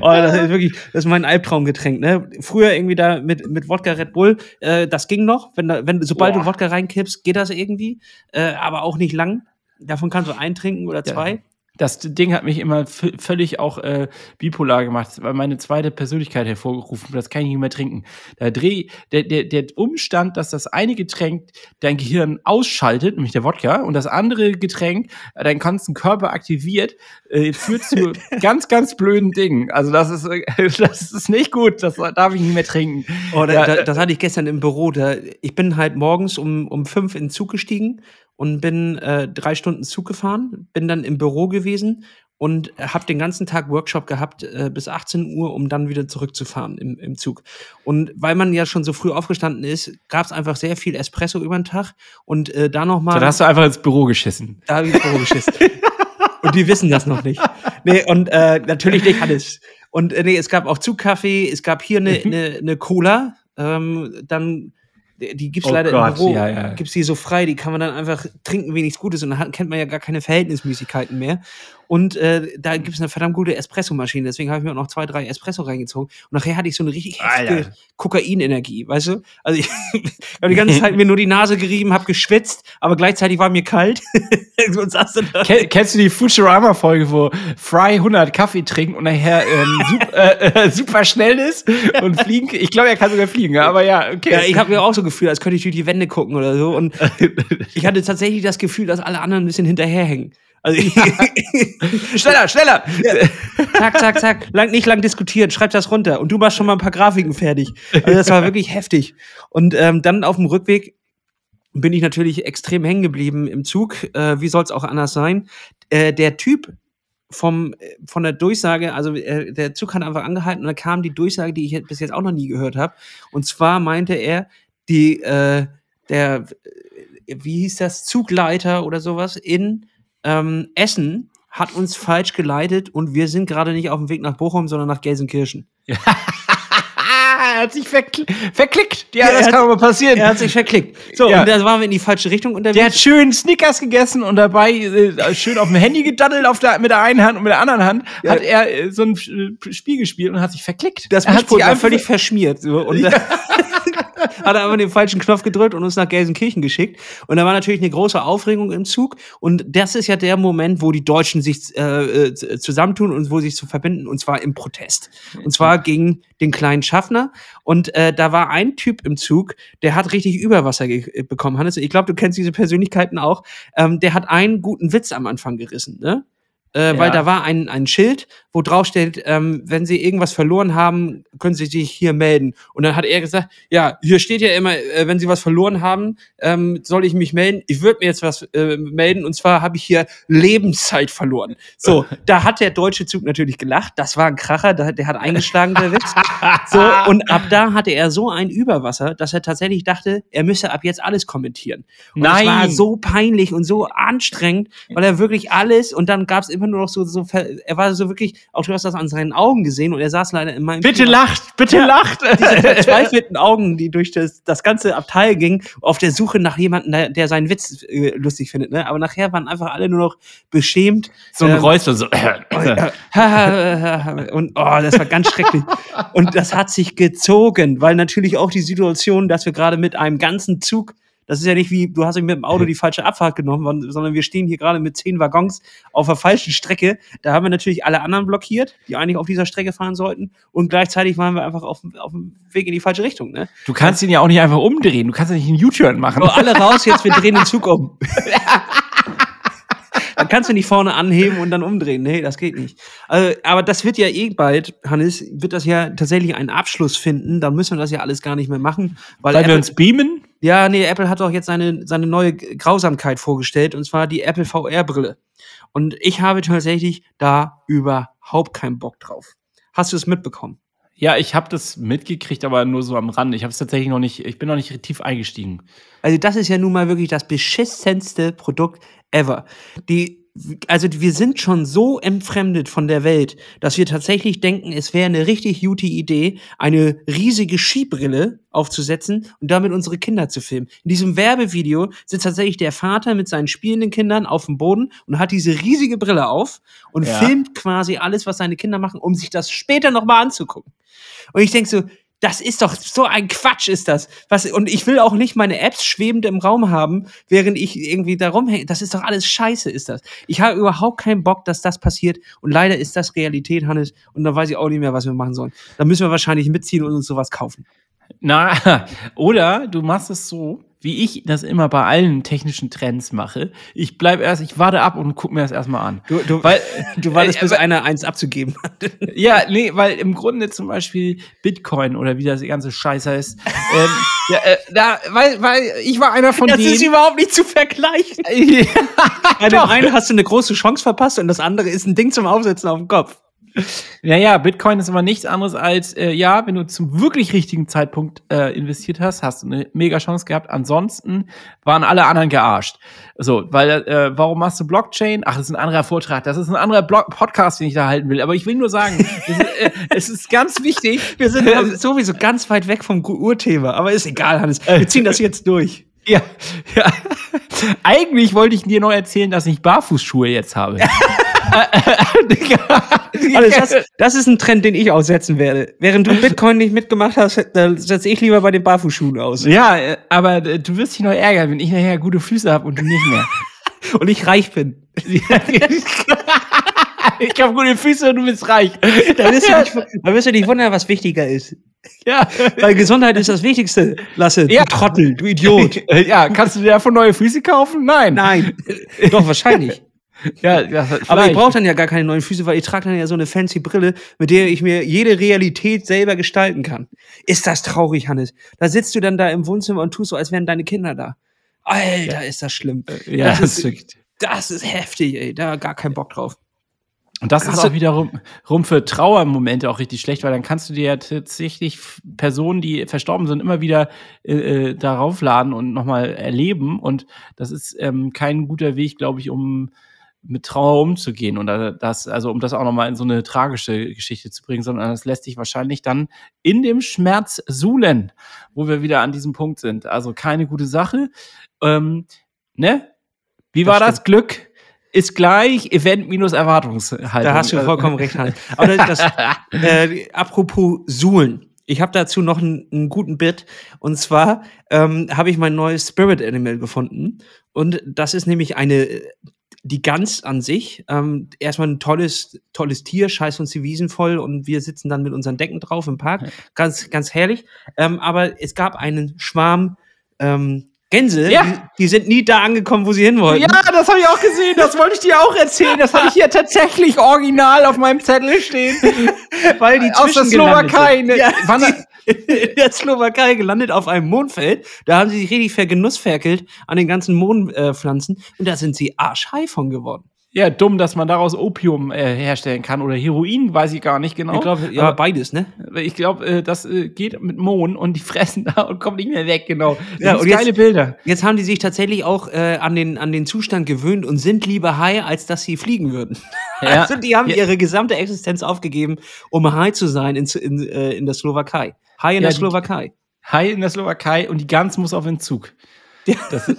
oh, das ist wirklich, das ist mein Albtraumgetränk, ne? Früher irgendwie da mit, mit Wodka Red Bull, äh, das ging noch. Wenn, wenn, sobald Boah. du Wodka reinkippst, geht das irgendwie. Äh, aber auch nicht lang. Davon kannst du eintrinken oder zwei. Ja das Ding hat mich immer völlig auch äh, bipolar gemacht, weil meine zweite Persönlichkeit hervorgerufen. Das kann ich nicht mehr trinken. Da dreh, der, der, der Umstand, dass das eine Getränk dein Gehirn ausschaltet, nämlich der Wodka, und das andere Getränk äh, deinen ganzen Körper aktiviert, äh, führt zu ganz, ganz blöden Dingen. Also das ist, äh, das ist nicht gut. Das darf ich nicht mehr trinken. Oh, da, ja, da, das hatte ich gestern im Büro. Da, ich bin halt morgens um, um fünf in den Zug gestiegen und bin äh, drei Stunden Zug gefahren, bin dann im Büro gewesen und habe den ganzen Tag Workshop gehabt äh, bis 18 Uhr, um dann wieder zurückzufahren im, im Zug. Und weil man ja schon so früh aufgestanden ist, gab es einfach sehr viel Espresso über den Tag und äh, da nochmal. Da hast du einfach ins Büro geschissen. Da habe ich ins Büro geschissen. und die wissen das noch nicht. Nee, und äh, natürlich nicht alles. Und äh, nee, es gab auch Zugkaffee, es gab hier eine ne, ne Cola, ähm, dann die gibt's oh leider Gott, im Büro, ja, ja. gibt's die so frei, die kann man dann einfach trinken, wie nichts Gutes und dann kennt man ja gar keine Verhältnismäßigkeiten mehr. Und äh, da gibt es eine verdammt gute Espresso-Maschine. Deswegen habe ich mir auch noch zwei, drei Espresso reingezogen. Und nachher hatte ich so eine richtig heftige Kokainenergie, weißt du? Also ich habe die ganze Zeit mir nur die Nase gerieben, habe geschwitzt, aber gleichzeitig war mir kalt. Ken, kennst du die Futurama-Folge, wo Fry 100 Kaffee trinkt und nachher ähm, super, äh, äh, super schnell ist und fliegen? Ich glaube, er kann sogar fliegen, aber ja, okay. Ja, ich habe mir auch so gefühlt, als könnte ich durch die Wände gucken oder so. Und ich hatte tatsächlich das Gefühl, dass alle anderen ein bisschen hinterherhängen. Also schneller, schneller. Zack, zack, zack. Lang, nicht lang diskutiert. Schreib das runter. Und du machst schon mal ein paar Grafiken fertig. Also das war wirklich heftig. Und ähm, dann auf dem Rückweg bin ich natürlich extrem hängen geblieben im Zug. Äh, wie soll es auch anders sein? Äh, der Typ vom, von der Durchsage, also äh, der Zug hat einfach angehalten und da kam die Durchsage, die ich bis jetzt auch noch nie gehört habe. Und zwar meinte er, die, äh, der, äh, wie hieß das, Zugleiter oder sowas in ähm, Essen hat uns falsch geleitet und wir sind gerade nicht auf dem Weg nach Bochum, sondern nach Gelsenkirchen. er hat sich verkl verklickt. Ja, ja das kann aber passieren. Er hat sich verklickt. So, ja. und da waren wir in die falsche Richtung unterwegs. Der hat schön Snickers gegessen und dabei äh, schön auf dem Handy gedaddelt auf der, mit der einen Hand und mit der anderen Hand ja. hat er äh, so ein Spiel gespielt und hat sich verklickt. Das er hat sich einfach völlig verschmiert. So, und ja. hat er einfach den falschen Knopf gedrückt und uns nach Gelsenkirchen geschickt. Und da war natürlich eine große Aufregung im Zug. Und das ist ja der Moment, wo die Deutschen sich äh, äh zusammentun und wo sie sich zu verbinden, und zwar im Protest. Und zwar gegen den kleinen Schaffner. Und äh, da war ein Typ im Zug, der hat richtig Überwasser bekommen. Hannes, ich glaube, du kennst diese Persönlichkeiten auch. Ähm, der hat einen guten Witz am Anfang gerissen, ne? Äh, ja. weil da war ein, ein Schild, wo drauf steht, ähm, wenn Sie irgendwas verloren haben, können Sie sich hier melden. Und dann hat er gesagt, ja, hier steht ja immer, äh, wenn Sie was verloren haben, ähm, soll ich mich melden. Ich würde mir jetzt was äh, melden und zwar habe ich hier Lebenszeit verloren. So, da hat der deutsche Zug natürlich gelacht. Das war ein Kracher, der hat eingeschlagen, der Witz. So, und ab da hatte er so ein Überwasser, dass er tatsächlich dachte, er müsse ab jetzt alles kommentieren. Und Nein. das war so peinlich und so anstrengend, weil er wirklich alles und dann gab es immer nur noch so, so, er war so wirklich auch du hast das an seinen Augen gesehen und er saß leider in meinem. Bitte Thema. lacht, bitte ja, lacht! Diese verzweifelten Augen, die durch das, das ganze Abteil gingen, auf der Suche nach jemandem, der, der seinen Witz äh, lustig findet. Ne? Aber nachher waren einfach alle nur noch beschämt. So ein ähm, Räusper, so. und oh, das war ganz schrecklich. Und das hat sich gezogen, weil natürlich auch die Situation, dass wir gerade mit einem ganzen Zug das ist ja nicht wie, du hast mit dem Auto die falsche Abfahrt genommen, sondern wir stehen hier gerade mit zehn Waggons auf der falschen Strecke. Da haben wir natürlich alle anderen blockiert, die eigentlich auf dieser Strecke fahren sollten. Und gleichzeitig waren wir einfach auf, auf dem Weg in die falsche Richtung. Ne? Du kannst ihn ja auch nicht einfach umdrehen. Du kannst ja nicht einen U-Turn machen. Oh, alle raus, jetzt wir drehen den Zug um. dann kannst du nicht vorne anheben und dann umdrehen. Nee, das geht nicht. Also, aber das wird ja eh bald, Hannes, wird das ja tatsächlich einen Abschluss finden. Dann müssen wir das ja alles gar nicht mehr machen. Weil, Apple, wir uns beamen? Ja, nee, Apple hat doch jetzt seine, seine neue Grausamkeit vorgestellt, und zwar die Apple VR-Brille. Und ich habe tatsächlich da überhaupt keinen Bock drauf. Hast du es mitbekommen? Ja, ich habe das mitgekriegt, aber nur so am Rand. Ich habe es tatsächlich noch nicht, ich bin noch nicht tief eingestiegen. Also das ist ja nun mal wirklich das beschissenste Produkt ever. Die also wir sind schon so entfremdet von der Welt, dass wir tatsächlich denken, es wäre eine richtig gute Idee, eine riesige Skibrille aufzusetzen und damit unsere Kinder zu filmen. In diesem Werbevideo sitzt tatsächlich der Vater mit seinen spielenden Kindern auf dem Boden und hat diese riesige Brille auf und ja. filmt quasi alles, was seine Kinder machen, um sich das später nochmal anzugucken. Und ich denke so, das ist doch so ein Quatsch ist das. Was, und ich will auch nicht meine Apps schwebend im Raum haben, während ich irgendwie da rumhänge. Das ist doch alles scheiße, ist das. Ich habe überhaupt keinen Bock, dass das passiert. Und leider ist das Realität, Hannes. Und da weiß ich auch nicht mehr, was wir machen sollen. Da müssen wir wahrscheinlich mitziehen und uns sowas kaufen. Na, oder du machst es so, wie ich das immer bei allen technischen Trends mache. Ich bleib erst, ich warte ab und guck mir das erstmal an. Du, du, weil, du wartest, äh, bis einer eins abzugeben hat. ja, nee, weil im Grunde zum Beispiel Bitcoin oder wie das ganze Scheiß heißt, ähm, ja, äh, da, weil, weil ich war einer von das denen. Das ist überhaupt nicht zu vergleichen. Bei dem einen hast du eine große Chance verpasst und das andere ist ein Ding zum Aufsetzen auf dem Kopf. Naja, Bitcoin ist aber nichts anderes als, äh, ja, wenn du zum wirklich richtigen Zeitpunkt äh, investiert hast, hast du eine mega Chance gehabt. Ansonsten waren alle anderen gearscht. So, weil, äh, warum machst du Blockchain? Ach, das ist ein anderer Vortrag, das ist ein anderer Blog Podcast, den ich da halten will. Aber ich will nur sagen, ist, äh, es ist ganz wichtig. Wir sind äh, sowieso ganz weit weg vom Urthema, aber ist egal, Hannes. Wir ziehen das jetzt durch. Ja, ja. Eigentlich wollte ich dir noch erzählen, dass ich Barfußschuhe jetzt habe. also das, das, ist ein Trend, den ich aussetzen werde. Während du Bitcoin nicht mitgemacht hast, dann setze ich lieber bei den Barfußschuhen aus. Ja, aber äh, du wirst dich noch ärgern, wenn ich nachher gute Füße habe und du nicht mehr. und ich reich bin. ich habe gute Füße und du bist reich. Da wirst, du nicht, da wirst du nicht wundern, was wichtiger ist. Ja. Weil Gesundheit ist das Wichtigste, Lasse. Ja. Du Trottel, du Idiot. Ja, kannst du dir davon neue Füße kaufen? Nein. Nein. Doch, wahrscheinlich. Ja, ja aber ich brauche dann ja gar keine neuen Füße, weil ich trage dann ja so eine fancy Brille, mit der ich mir jede Realität selber gestalten kann. Ist das traurig, Hannes? Da sitzt du dann da im Wohnzimmer und tust so, als wären deine Kinder da. Alter, ja. ist das schlimm. Äh, ja, das ist, das ist heftig, ey. Da gar keinen Bock drauf. Und das Hast ist auch wiederum rum für Trauermomente auch richtig schlecht, weil dann kannst du dir ja tatsächlich Personen, die verstorben sind, immer wieder äh, äh darauf laden und nochmal erleben. Und das ist ähm, kein guter Weg, glaube ich, um mit Trauer umzugehen und das, also um das auch nochmal in so eine tragische Geschichte zu bringen, sondern das lässt sich wahrscheinlich dann in dem Schmerz suhlen, wo wir wieder an diesem Punkt sind. Also keine gute Sache. Ähm, ne? Wie war das, das Glück? Ist gleich Event minus Erwartungshaltung. Da hast du vollkommen recht, Hans. Aber das, äh, apropos Suhlen. Ich habe dazu noch einen, einen, guten Bit. Und zwar ähm, habe ich mein neues Spirit Animal gefunden. Und das ist nämlich eine die Gans an sich, ähm, erstmal ein tolles, tolles Tier, scheiß uns die Wiesen voll und wir sitzen dann mit unseren Decken drauf im Park. Ja. Ganz, ganz herrlich. Ähm, aber es gab einen Schwarm ähm, Gänse, ja. die, die, sind nie da angekommen, wo sie hin wollten. Ja, das habe ich auch gesehen. Das wollte ich dir auch erzählen. Das hatte ich hier tatsächlich original auf meinem Zettel stehen. Weil die aus der Slowakei. Ne, ja, in der Slowakei gelandet auf einem Mondfeld. Da haben sie sich richtig vergenussferkelt an den ganzen Mondpflanzen. Äh, und da sind sie arschhigh von geworden. Ja, dumm, dass man daraus Opium äh, herstellen kann oder Heroin, weiß ich gar nicht genau. Ich glaube, ja, Aber beides, ne? Ich glaube, äh, das äh, geht mit Mohn und die fressen da und kommen nicht mehr weg, genau. Das ja, und geile jetzt, Bilder. Jetzt haben die sich tatsächlich auch äh, an, den, an den Zustand gewöhnt und sind lieber high, als dass sie fliegen würden. Ja. also die haben ja. ihre gesamte Existenz aufgegeben, um high zu sein in, in, äh, in der Slowakei. High in ja, der Slowakei. High in der Slowakei und die Gans muss auf Entzug. Ja. Das ist,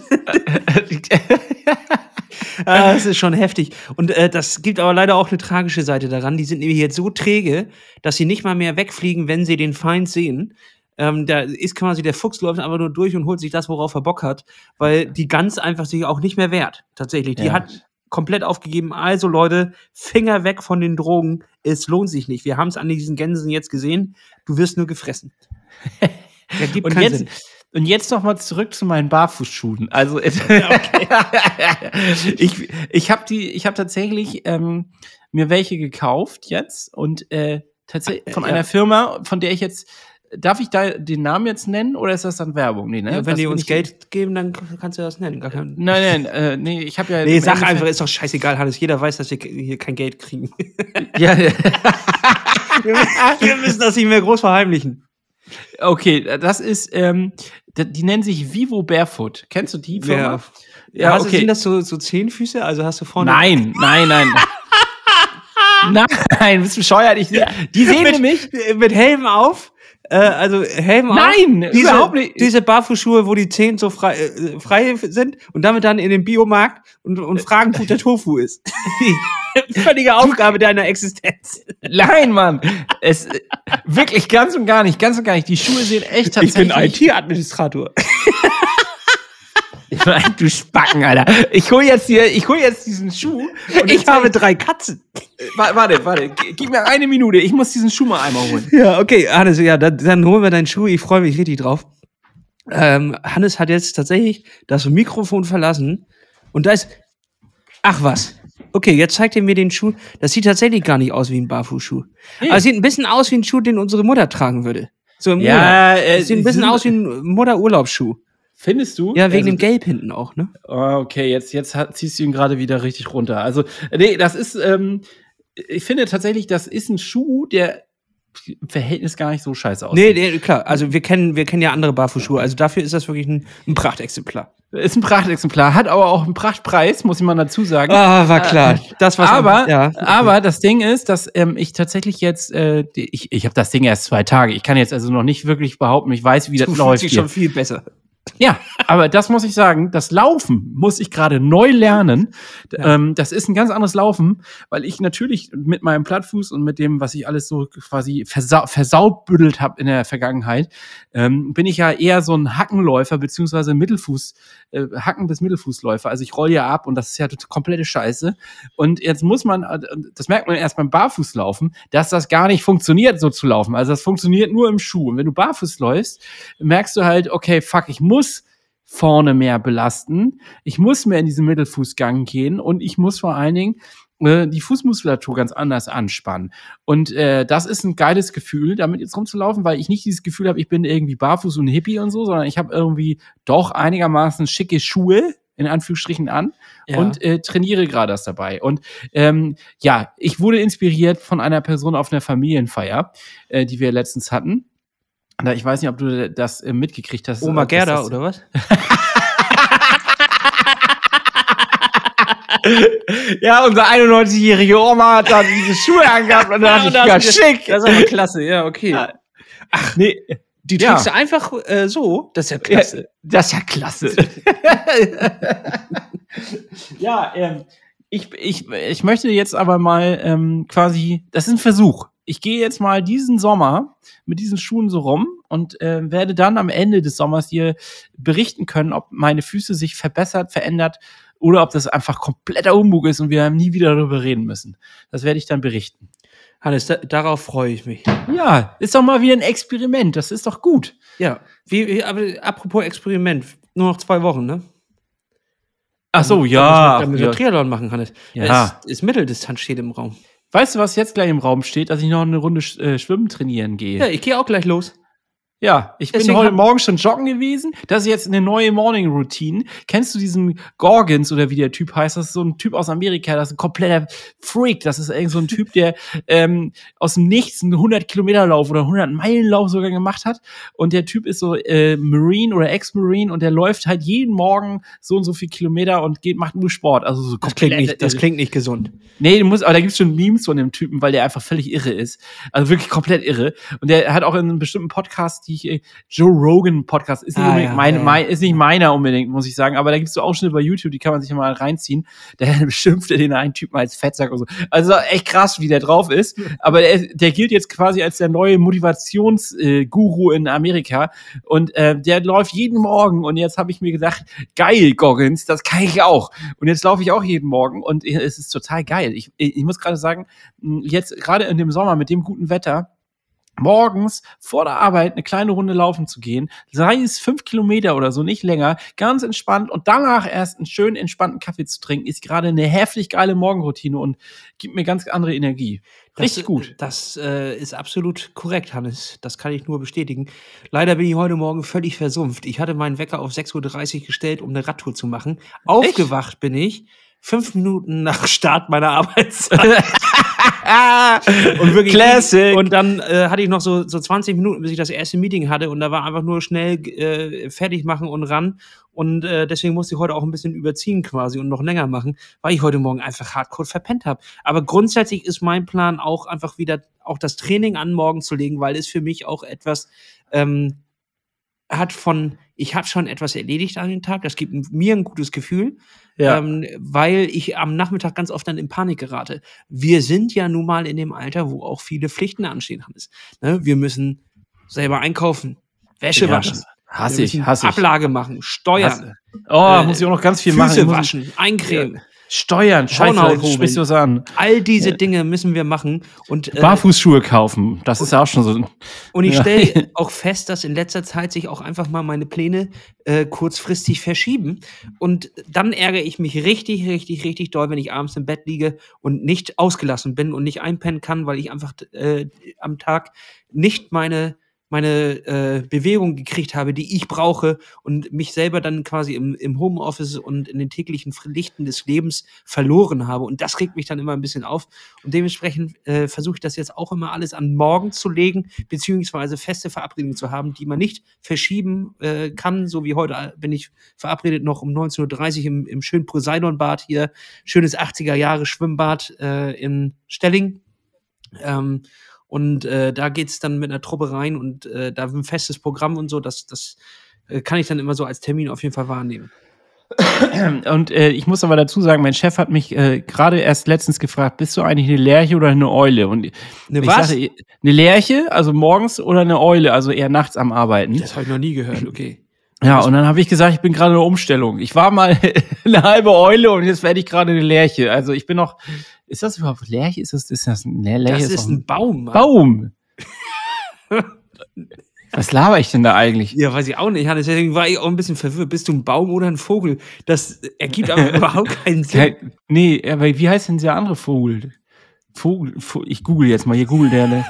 ah, das ist schon heftig. Und äh, das gibt aber leider auch eine tragische Seite daran. Die sind nämlich jetzt so träge, dass sie nicht mal mehr wegfliegen, wenn sie den Feind sehen. Ähm, da ist quasi der Fuchs läuft einfach nur durch und holt sich das, worauf er Bock hat, weil die Gans einfach sich auch nicht mehr wehrt. Tatsächlich. Die ja. hat komplett aufgegeben. Also Leute, Finger weg von den Drogen. Es lohnt sich nicht. Wir haben es an diesen Gänsen jetzt gesehen. Du wirst nur gefressen. Und jetzt, Sinn. Und jetzt noch mal zurück zu meinen Barfußschuhen. Also okay. ich, ich habe die, ich habe tatsächlich ähm, mir welche gekauft jetzt und äh, tatsächlich von einer Firma, von der ich jetzt Darf ich da den Namen jetzt nennen oder ist das dann Werbung? Nee, ne? Ja, wenn die uns Geld geben, dann kannst du das nennen. Nein, nein, äh, nee, ich habe ja. Nee, sag einfach, ist doch scheißegal, Hannes. Jeder weiß, dass wir hier kein Geld kriegen. ja, ja. wir müssen das nicht mehr groß verheimlichen. Okay, das ist, ähm, die nennen sich Vivo Barefoot. Kennst du die Firma? Ja. Ja, hast okay. Du, sind das so, so zehn Füße? Also hast du vorne. Nein, nein, nein. nein, bist bescheuert. Ich, die sehen mit, nämlich. Mit Helm auf. Äh, also Helm Nein, auf. Diese, überhaupt nicht. Diese Barfußschuhe, wo die Zehen so frei, äh, frei sind und damit dann in den Biomarkt und, und fragen, wo der Tofu ist. Völlige Aufgabe deiner Existenz. Nein, Mann. Es, wirklich ganz und gar nicht, ganz und gar nicht. Die Schuhe sehen echt tatsächlich. Ich bin IT-Administrator. du Spacken, Alter. Ich hol jetzt hier, ich hol jetzt diesen Schuh. Und ich habe drei Katzen. Warte, warte, gib mir eine Minute. Ich muss diesen Schuh mal einmal holen. Ja, okay, Hannes, ja, dann, dann holen wir deinen Schuh. Ich freue mich richtig drauf. Ähm, Hannes hat jetzt tatsächlich das Mikrofon verlassen und da ist. Ach was. Okay, jetzt zeigt er mir den Schuh. Das sieht tatsächlich gar nicht aus wie ein Barfußschuh. Hey. Aber es sieht ein bisschen aus wie ein Schuh, den unsere Mutter tragen würde. So im ja, Urlaub. Äh, sieht ein bisschen aus wie ein Mutter-Urlaubsschuh. Findest du? Ja, wegen also, dem Gelb hinten auch, ne? Oh, okay, jetzt, jetzt ziehst du ihn gerade wieder richtig runter. Also, nee, das ist, ähm, ich finde tatsächlich, das ist ein Schuh, der im Verhältnis gar nicht so scheiße aussieht. Nee, nee, klar. Also wir kennen, wir kennen ja andere Barfußschuhe. Also dafür ist das wirklich ein, ein Prachtexemplar. Ist ein Prachtexemplar, hat aber auch einen Prachtpreis, muss ich mal dazu sagen. Ah, war klar. Äh, das war aber, ja. aber das Ding ist, dass ähm, ich tatsächlich jetzt, äh, ich, ich habe das Ding erst zwei Tage. Ich kann jetzt also noch nicht wirklich behaupten, ich weiß, wie das du läuft. Sich schon viel besser. Ja, aber das muss ich sagen, das Laufen muss ich gerade neu lernen. Ja. Ähm, das ist ein ganz anderes Laufen, weil ich natürlich mit meinem Plattfuß und mit dem, was ich alles so quasi versau versaubüdelt habe in der Vergangenheit, ähm, bin ich ja eher so ein Hackenläufer beziehungsweise Mittelfuß, äh, Hacken bis Mittelfußläufer. Also ich roll ja ab und das ist ja komplette Scheiße. Und jetzt muss man, äh, das merkt man erst beim Barfußlaufen, dass das gar nicht funktioniert, so zu laufen. Also das funktioniert nur im Schuh. Und wenn du barfuß läufst, merkst du halt, okay, fuck, ich muss muss vorne mehr belasten. Ich muss mehr in diesen Mittelfußgang gehen und ich muss vor allen Dingen äh, die Fußmuskulatur ganz anders anspannen. Und äh, das ist ein geiles Gefühl, damit jetzt rumzulaufen, weil ich nicht dieses Gefühl habe, ich bin irgendwie barfuß und Hippie und so, sondern ich habe irgendwie doch einigermaßen schicke Schuhe, in Anführungsstrichen an ja. und äh, trainiere gerade das dabei. Und ähm, ja, ich wurde inspiriert von einer Person auf einer Familienfeier, äh, die wir letztens hatten. Ich weiß nicht, ob du das äh, mitgekriegt hast. Oma Gerda, oder was? ja, unser 91-jährige Oma hat da diese Schuhe angehabt und dann ja, dachte ich, ja, schick. Das ist aber klasse, ja, okay. Ach, nee. Die trägst ja. du einfach äh, so? Das ist ja klasse. Ja, das ist ja klasse. ja, ähm, ich, ich, ich möchte jetzt aber mal ähm, quasi, das ist ein Versuch ich gehe jetzt mal diesen Sommer mit diesen Schuhen so rum und äh, werde dann am Ende des Sommers hier berichten können, ob meine Füße sich verbessert, verändert oder ob das einfach kompletter Umbug ist und wir nie wieder darüber reden müssen. Das werde ich dann berichten. Hannes, da, darauf freue ich mich. Ja, ist doch mal wieder ein Experiment. Das ist doch gut. Ja, wie, aber apropos Experiment. nur noch zwei Wochen, ne? Ach so, ja. Damit wir ja. Triathlon machen, Hannes. Ja. Es ist Mitteldistanz steht im Raum. Weißt du, was jetzt gleich im Raum steht? Dass ich noch eine Runde äh, schwimmen trainieren gehe. Ja, ich gehe auch gleich los. Ja, ich bin Deswegen heute hab- Morgen schon joggen gewesen. Das ist jetzt eine neue Morning Routine. Kennst du diesen Gorgons oder wie der Typ heißt? Das ist so ein Typ aus Amerika, das ist ein kompletter Freak. Das ist irgend so ein Typ, der ähm, aus dem Nichts einen 100 Kilometer Lauf oder 100 Meilen Lauf sogar gemacht hat. Und der Typ ist so äh, Marine oder Ex-Marine und der läuft halt jeden Morgen so und so viel Kilometer und geht, macht nur Sport. Also so Das klingt komplett- nicht, das klingt nicht gesund. Nee, du musst, aber da gibt's schon Memes von dem Typen, weil der einfach völlig irre ist. Also wirklich komplett irre. Und der hat auch in einem bestimmten Podcast, die ich, äh, Joe Rogan Podcast, ist nicht, Ah, ja, mein, ja, mein, ist nicht meiner unbedingt, muss ich sagen. Aber da gibt's so Ausschnitte bei YouTube, die kann man sich mal reinziehen. Der beschimpfte den einen Typen als Fettsack und so. Also echt krass, wie der drauf ist. Aber der, der gilt jetzt quasi als der neue Motivationsguru in Amerika. Und äh, der läuft jeden Morgen. Und jetzt habe ich mir gedacht, geil, Goggins, das kann ich auch. Und jetzt laufe ich auch jeden Morgen und es ist total geil. Ich, ich muss gerade sagen, jetzt gerade in dem Sommer mit dem guten Wetter, morgens vor der Arbeit eine kleine Runde laufen zu gehen, sei es fünf Kilometer oder so, nicht länger, ganz entspannt und danach erst einen schönen entspannten Kaffee zu trinken, ist gerade eine heftig geile Morgenroutine und gibt mir ganz andere Energie. Richtig das, gut. Das äh, ist absolut korrekt, Hannes. Das kann ich nur bestätigen. Leider bin ich heute Morgen völlig versumpft. Ich hatte meinen Wecker auf 6.30 Uhr gestellt, um eine Radtour zu machen. Aufgewacht bin ich fünf Minuten nach Start meiner Arbeitszeit. und wirklich Classic. Und dann äh, hatte ich noch so, so 20 Minuten, bis ich das erste Meeting hatte. Und da war einfach nur schnell äh, fertig machen und ran. Und äh, deswegen musste ich heute auch ein bisschen überziehen quasi und noch länger machen, weil ich heute Morgen einfach hardcore verpennt habe. Aber grundsätzlich ist mein Plan auch einfach wieder auch das Training an morgen zu legen, weil es für mich auch etwas ähm, hat von, ich habe schon etwas erledigt an dem Tag, das gibt mir ein gutes Gefühl, Ja. ähm, weil ich am Nachmittag ganz oft dann in Panik gerate. Wir sind ja nun mal in dem Alter, wo auch viele Pflichten anstehen, Hannes. Ne? Wir müssen selber einkaufen, Wäsche Ja, waschen. Hasse ich, hasse ich. Ablage machen, Steuern, Hasse. Oh, Äh, muss ich auch noch ganz viel Füße machen. Waschen, eincremen. Steuern, Scheiße, du sprichst hobeln. was an. All diese Dinge müssen wir machen. Und, äh, Barfußschuhe kaufen, das ist ja auch schon so. Und ich Ja. stelle auch fest, dass in letzter Zeit sich auch einfach mal meine Pläne äh, kurzfristig verschieben. Und dann ärgere ich mich richtig, richtig, richtig doll, wenn ich abends im Bett liege und nicht ausgelassen bin und nicht einpennen kann, weil ich einfach äh, am Tag nicht meine meine äh, Bewegung gekriegt habe, die ich brauche und mich selber dann quasi im, im Homeoffice und in den täglichen Pflichten des Lebens verloren habe. Und das regt mich dann immer ein bisschen auf. Und dementsprechend äh, versuche ich das jetzt auch immer alles an morgen zu legen, beziehungsweise feste Verabredungen zu haben, die man nicht verschieben äh, kann. So wie heute äh, bin ich verabredet noch um 19.30 Uhr im, im schönen Poseidon-Bad hier. Schönes 80er-Jahre-Schwimmbad äh, in Stelling. Ähm, und äh, da geht's dann mit einer Truppe rein und äh, da ein festes Programm und so, das, das äh, kann ich dann immer so als Termin auf jeden Fall wahrnehmen. Und äh, ich muss aber dazu sagen, mein Chef hat mich äh, gerade erst letztens gefragt, bist du eigentlich eine Lerche oder eine Eule? Und Eine ich was? sagte, eine Lerche, also morgens oder eine Eule, also eher nachts am Arbeiten. Das habe ich noch nie gehört, okay. Ja, und dann habe ich gesagt, ich bin gerade in der Umstellung. Ich war mal eine halbe Eule und jetzt werde ich gerade eine Lerche. Also ich bin noch. Ist das überhaupt Lerche? Ist das, ist das eine Lerche? Das ist doch ein Baum. Mann. Baum. Was laber ich denn da eigentlich? Ja, weiß ich auch nicht, Hannes. Deswegen war ich auch ein bisschen verwirrt. Bist du ein Baum oder ein Vogel? Das ergibt aber überhaupt keinen Sinn. Nee, aber wie heißt denn der andere Vogel? Vogel, Vo- ich google jetzt mal, hier googelt der, ne?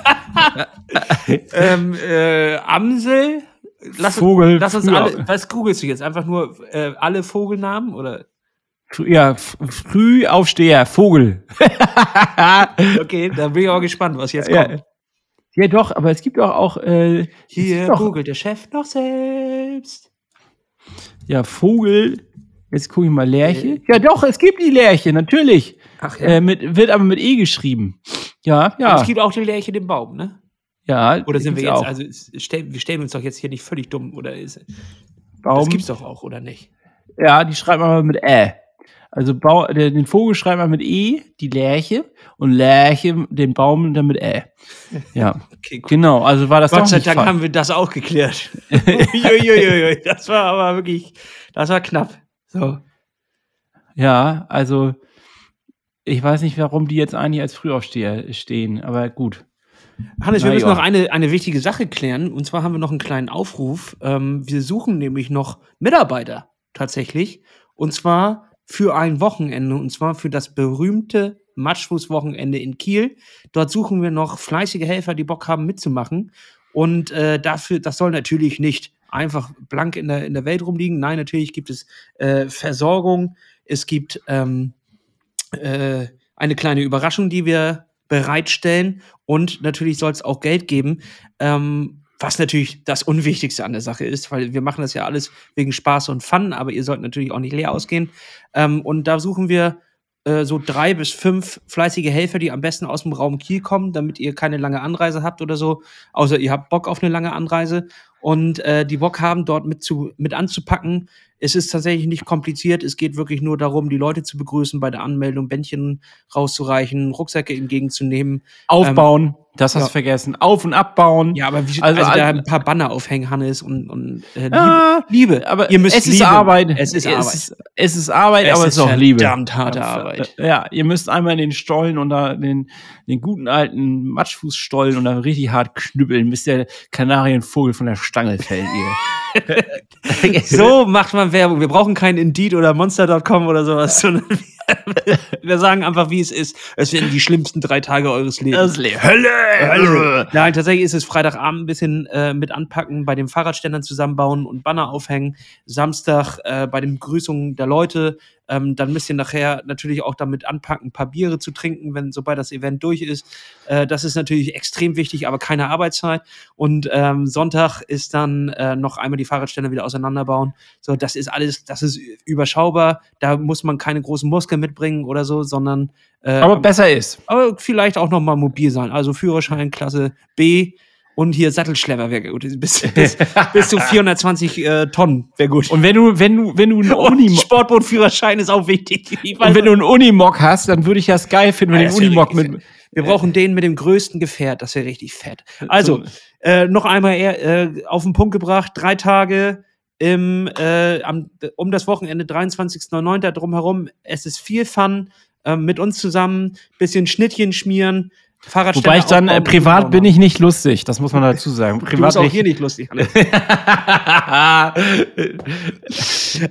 ähm, äh, Amsel? Lass, Vogel, lass uns alle. Was googelst du jetzt? Einfach nur äh, alle Vogelnamen? Oder? Ja, Frühaufsteher, Vogel. Okay, da bin ich auch gespannt, was jetzt Ja. kommt. Ja, doch, aber es gibt auch, auch äh, Hier doch, googelt der Chef noch selbst. ja, Vogel. Jetzt gucke ich mal Lerche. Ja, doch, es gibt die Lerche, natürlich. Ach Äh, mit, wird aber mit E geschrieben. Ja, ja. Es gibt auch die Lerche den Baum, ne? ja Oder sind wir jetzt, auch. also stell, wir stellen uns doch jetzt hier nicht völlig dumm, oder ist, das Baum. gibt's doch auch, oder nicht? Ja, die schreibt man aber mit Ä. Also Bau, den Vogel schreibt man mit E, die Lerche, und Lerche, den Baum dann mit Ä. Ja, Okay, genau. Also war das Gott sei Dank falsch. haben wir das auch geklärt. Uiuiuiui, das war aber wirklich, das war knapp. So. Ja, also ich weiß nicht, warum die jetzt eigentlich als Frühaufsteher stehen, aber gut. Hannes, wir müssen noch eine, eine wichtige Sache klären. Und zwar haben wir noch einen kleinen Aufruf. Ähm, wir suchen nämlich noch Mitarbeiter tatsächlich. Und zwar für ein Wochenende. Und zwar für das berühmte Matschfußwochenende in Kiel. Dort suchen wir noch fleißige Helfer, die Bock haben mitzumachen. Und äh, dafür, das soll natürlich nicht einfach blank in der, in der Welt rumliegen. Nein, natürlich gibt es äh, Versorgung. Es gibt ähm, äh, eine kleine Überraschung, die wir bereitstellen. Und natürlich soll es auch Geld geben. Ähm, was natürlich das Unwichtigste an der Sache ist, weil wir machen das ja alles wegen Spaß und Fun, aber ihr sollt natürlich auch nicht leer ausgehen. Ähm, und da suchen wir äh, so drei bis fünf fleißige Helfer, die am besten aus dem Raum Kiel kommen, damit ihr keine lange Anreise habt oder so. Außer ihr habt Bock auf eine lange Anreise und äh, die Bock haben, dort mit, zu, mit anzupacken. Es ist tatsächlich nicht kompliziert. Es geht wirklich nur darum, die Leute zu begrüßen, bei der Anmeldung Bändchen rauszureichen, Rucksäcke entgegenzunehmen. Aufbauen. Ähm, das hast du ja. vergessen. Auf- und abbauen. Ja, aber wie, also, also da ein paar Banner aufhängen, Hannes, und, und äh, Liebe, ah, Liebe. Aber ihr müsst es ist Arbeit. Es ist Arbeit. Es ist, es ist Arbeit, es aber es ist auch Liebe. Verdammt harte Arbeit. Ja, ihr müsst einmal in den Stollen und da den, den guten alten Matschfußstollen und da richtig hart knüppeln, bis der Kanarienvogel von der Stange fällt, ihr. so macht man Werbung. Wir brauchen keinen Indeed oder Monster.com oder sowas, sondern wir sagen einfach, wie es ist. Es werden die schlimmsten drei Tage eures Lebens. Hölle! Hölle! Nein, tatsächlich ist es Freitagabend ein bisschen äh, mit anpacken, bei den Fahrradständern zusammenbauen und Banner aufhängen. Samstag äh, bei den Begrüßungen der Leute ähm, dann müsst ihr nachher natürlich auch damit anpacken, ein paar Biere zu trinken, wenn sobald das Event durch ist. Äh, das ist natürlich extrem wichtig, aber keine Arbeitszeit. Und ähm, Sonntag ist dann äh, noch einmal die Fahrradständer wieder auseinanderbauen. So, das ist alles, das ist überschaubar. Da muss man keine großen Muskeln mitbringen oder so, sondern äh, aber besser ist. Aber vielleicht auch noch mal mobil sein. Also Führerschein Klasse B und hier Sattelschlepper wäre gut. Bis, bis, bis zu 420 äh, Tonnen wäre gut. Und wenn du, wenn du, wenn du einen Unimog. Sportbootführerschein ist auch wichtig. Und wenn du einen Unimog hast, dann würde ich das geil finden, wenn ja, du einen Unimog mit. Wir brauchen den mit dem größten Gefährt, das wäre richtig fett. Also, äh, noch einmal eher, äh, auf den Punkt gebracht, drei Tage im, äh, am, um das Wochenende, 23.09. drumherum. Es ist viel Fun, äh, mit uns zusammen, bisschen Schnittchen schmieren, Fahrradständer Wobei ich dann, äh, privat bin ich nicht lustig, das muss man dazu sagen. Privat du bist auch nicht. hier nicht lustig.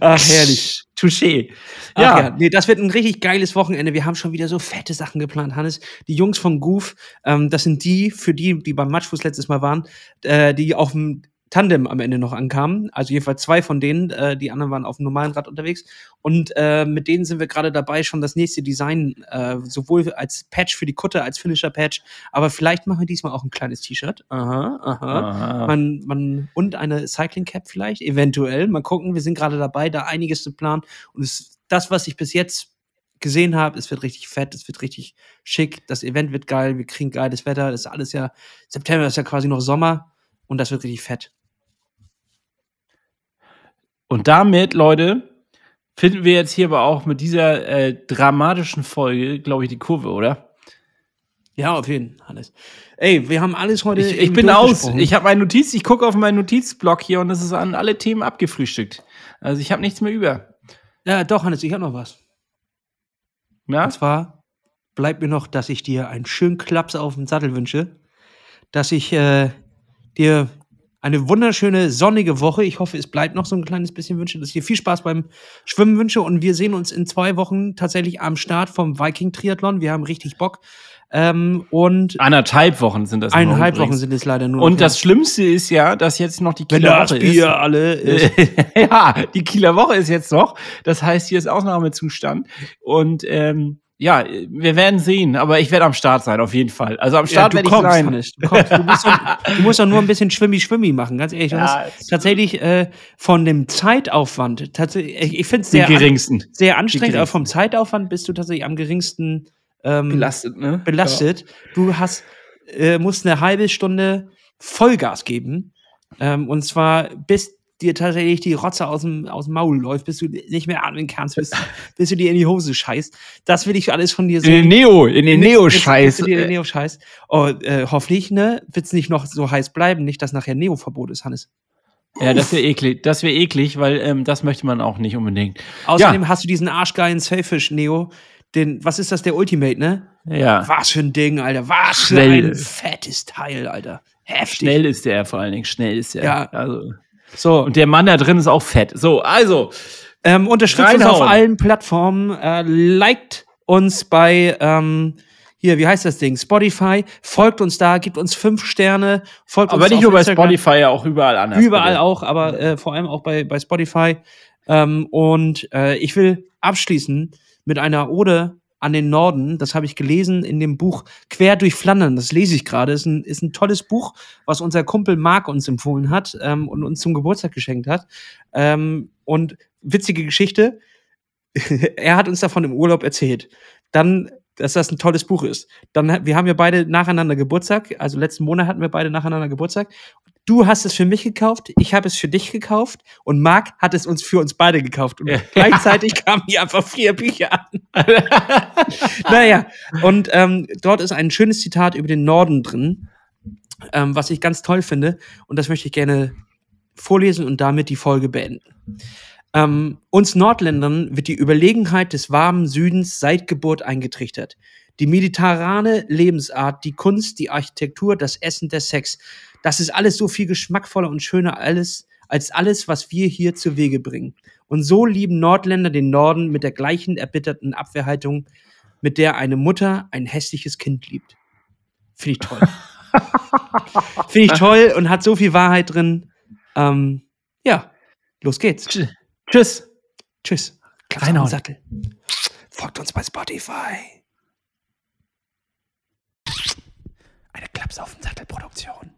Ach, herrlich. Touché. Ja. ja. nee, das wird ein richtig geiles Wochenende. Wir haben schon wieder so fette Sachen geplant, Hannes. Die Jungs von Goof, ähm, das sind die, für die, die beim Matchfuß letztes Mal waren, äh, die auf dem Tandem am Ende noch ankamen. Also jedenfalls zwei von denen. Äh, die anderen waren auf dem normalen Rad unterwegs. Und äh, mit denen sind wir gerade dabei, schon das nächste Design, äh, sowohl als Patch für die Kutte, als Finisher-Patch. Aber vielleicht machen wir diesmal auch ein kleines T-Shirt. Aha, aha. aha. Man, man, und eine Cycling-Cap vielleicht, eventuell. Mal gucken, wir sind gerade dabei, da einiges zu planen. Und es, das, was ich bis jetzt gesehen habe, es wird richtig fett, es wird richtig schick, das Event wird geil, wir kriegen geiles Wetter, das ist alles ja, September ist ja quasi noch Sommer und das wird richtig fett. Und damit, Leute, finden wir jetzt hier aber auch mit dieser äh, dramatischen Folge, glaube ich, die Kurve, oder? Ja, auf jeden Fall. Hannes. Ey, wir haben alles heute. Ich, ich bin aus. Ich habe meine Notiz, ich gucke auf meinen Notizblock hier und es ist an alle Themen abgefrühstückt. Also ich habe nichts mehr über. Ja, doch, Hannes, ich habe noch was. Ja? Und zwar bleibt mir noch, dass ich dir einen schönen Klaps auf den Sattel wünsche. Dass ich äh, dir eine wunderschöne sonnige Woche. Ich hoffe, es bleibt noch so ein kleines bisschen wünsche, dass ich dir viel Spaß beim Schwimmen wünsche und wir sehen uns in zwei Wochen tatsächlich am Start vom Viking Triathlon. Wir haben richtig Bock. Ähm, und eineinhalb Wochen sind das. Eineinhalb Wochen sind es leider nur. Und das Schlimmste ist ja, dass jetzt noch die Kieler Woche ist. alle ist. ja, die Kieler Woche ist jetzt noch. Das heißt, hier ist Ausnahmezustand. Und ähm, ja, wir werden sehen, aber ich werde am Start sein, auf jeden Fall. Also am Start ja, werde ich sein. Du, kommst. Du, musst doch, du musst doch nur ein bisschen schwimmi-schwimmi machen, ganz ehrlich. Ja, tatsächlich äh, von dem Zeitaufwand, tatsächlich, ich finde es sehr. An, sehr anstrengend, aber vom Zeitaufwand bist du tatsächlich am geringsten ähm, belastet. Ne? belastet. Ja. Du hast, äh, musst eine halbe Stunde Vollgas geben. Ähm, und zwar bis dir tatsächlich die Rotze aus dem, aus dem Maul läuft, bis du nicht mehr atmen kannst, bis, bis du dir in die Hose scheißt. Das will ich alles von dir sehen. In den Neo, in den Neo-Scheiß. In den Neo-Scheiß. Oh, äh, hoffentlich, ne, wird es nicht noch so heiß bleiben, nicht, dass nachher Neo-Verbot ist, Hannes. Ja, das wäre eklig. Das wäre eklig, weil ähm, das möchte man auch nicht unbedingt. Außerdem ja. hast du diesen arschgeilen Selfish Neo, den, was ist das, der Ultimate, ne? Ja. Was für ein Ding, Alter. Was Schnell. für ein fettes Teil, Alter. Heftig. Schnell ist der vor allen Dingen, schnell ist der. Ja. Also. So, Und der Mann da drin ist auch fett. So, also. ähm, unterstützt uns Reinhauen. auf allen Plattformen. Äh, liked uns bei, ähm, hier, wie heißt das Ding? Spotify. Folgt uns da, gibt uns fünf Sterne. Folgt Aber uns nicht nur bei Instagram. Spotify, ja auch überall anders. Überall bitte. auch, aber äh, vor allem auch bei, bei Spotify. Ähm, und äh, ich will abschließen mit einer Ode an den Norden. Das habe ich gelesen in dem Buch Quer durch Flandern. Das lese ich gerade. Ist ein, ist ein tolles Buch, was unser Kumpel Marc uns empfohlen hat ähm, und uns zum Geburtstag geschenkt hat. Ähm, und witzige Geschichte. er hat uns davon im Urlaub erzählt. Dann, dass das ein tolles Buch ist. Dann, wir haben ja beide nacheinander Geburtstag. Also letzten Monat hatten wir beide nacheinander Geburtstag. Du hast es für mich gekauft, ich habe es für dich gekauft und Marc hat es uns für uns beide gekauft. Und Ja. gleichzeitig kamen hier einfach vier Bücher an. naja, und ähm, dort ist ein schönes Zitat über den Norden drin, ähm, was ich ganz toll finde. Und das möchte ich gerne vorlesen und damit die Folge beenden. Ähm, uns Nordländern wird die Überlegenheit des warmen Südens seit Geburt eingetrichtert. Die mediterrane Lebensart, die Kunst, die Architektur, das Essen, der Sex, das ist alles so viel geschmackvoller und schöner alles, als alles, was wir hier zu Wege bringen. Und so lieben Nordländer den Norden mit der gleichen erbitterten Abwehrhaltung, mit der eine Mutter ein hässliches Kind liebt. Finde ich toll. Finde ich toll und hat so viel Wahrheit drin. Ähm, ja, los geht's. Tschüss. Tschüss. Klaps auf den Reinhauen. Sattel. Folgt uns bei Spotify. Eine Klaps auf den Sattel Produktion.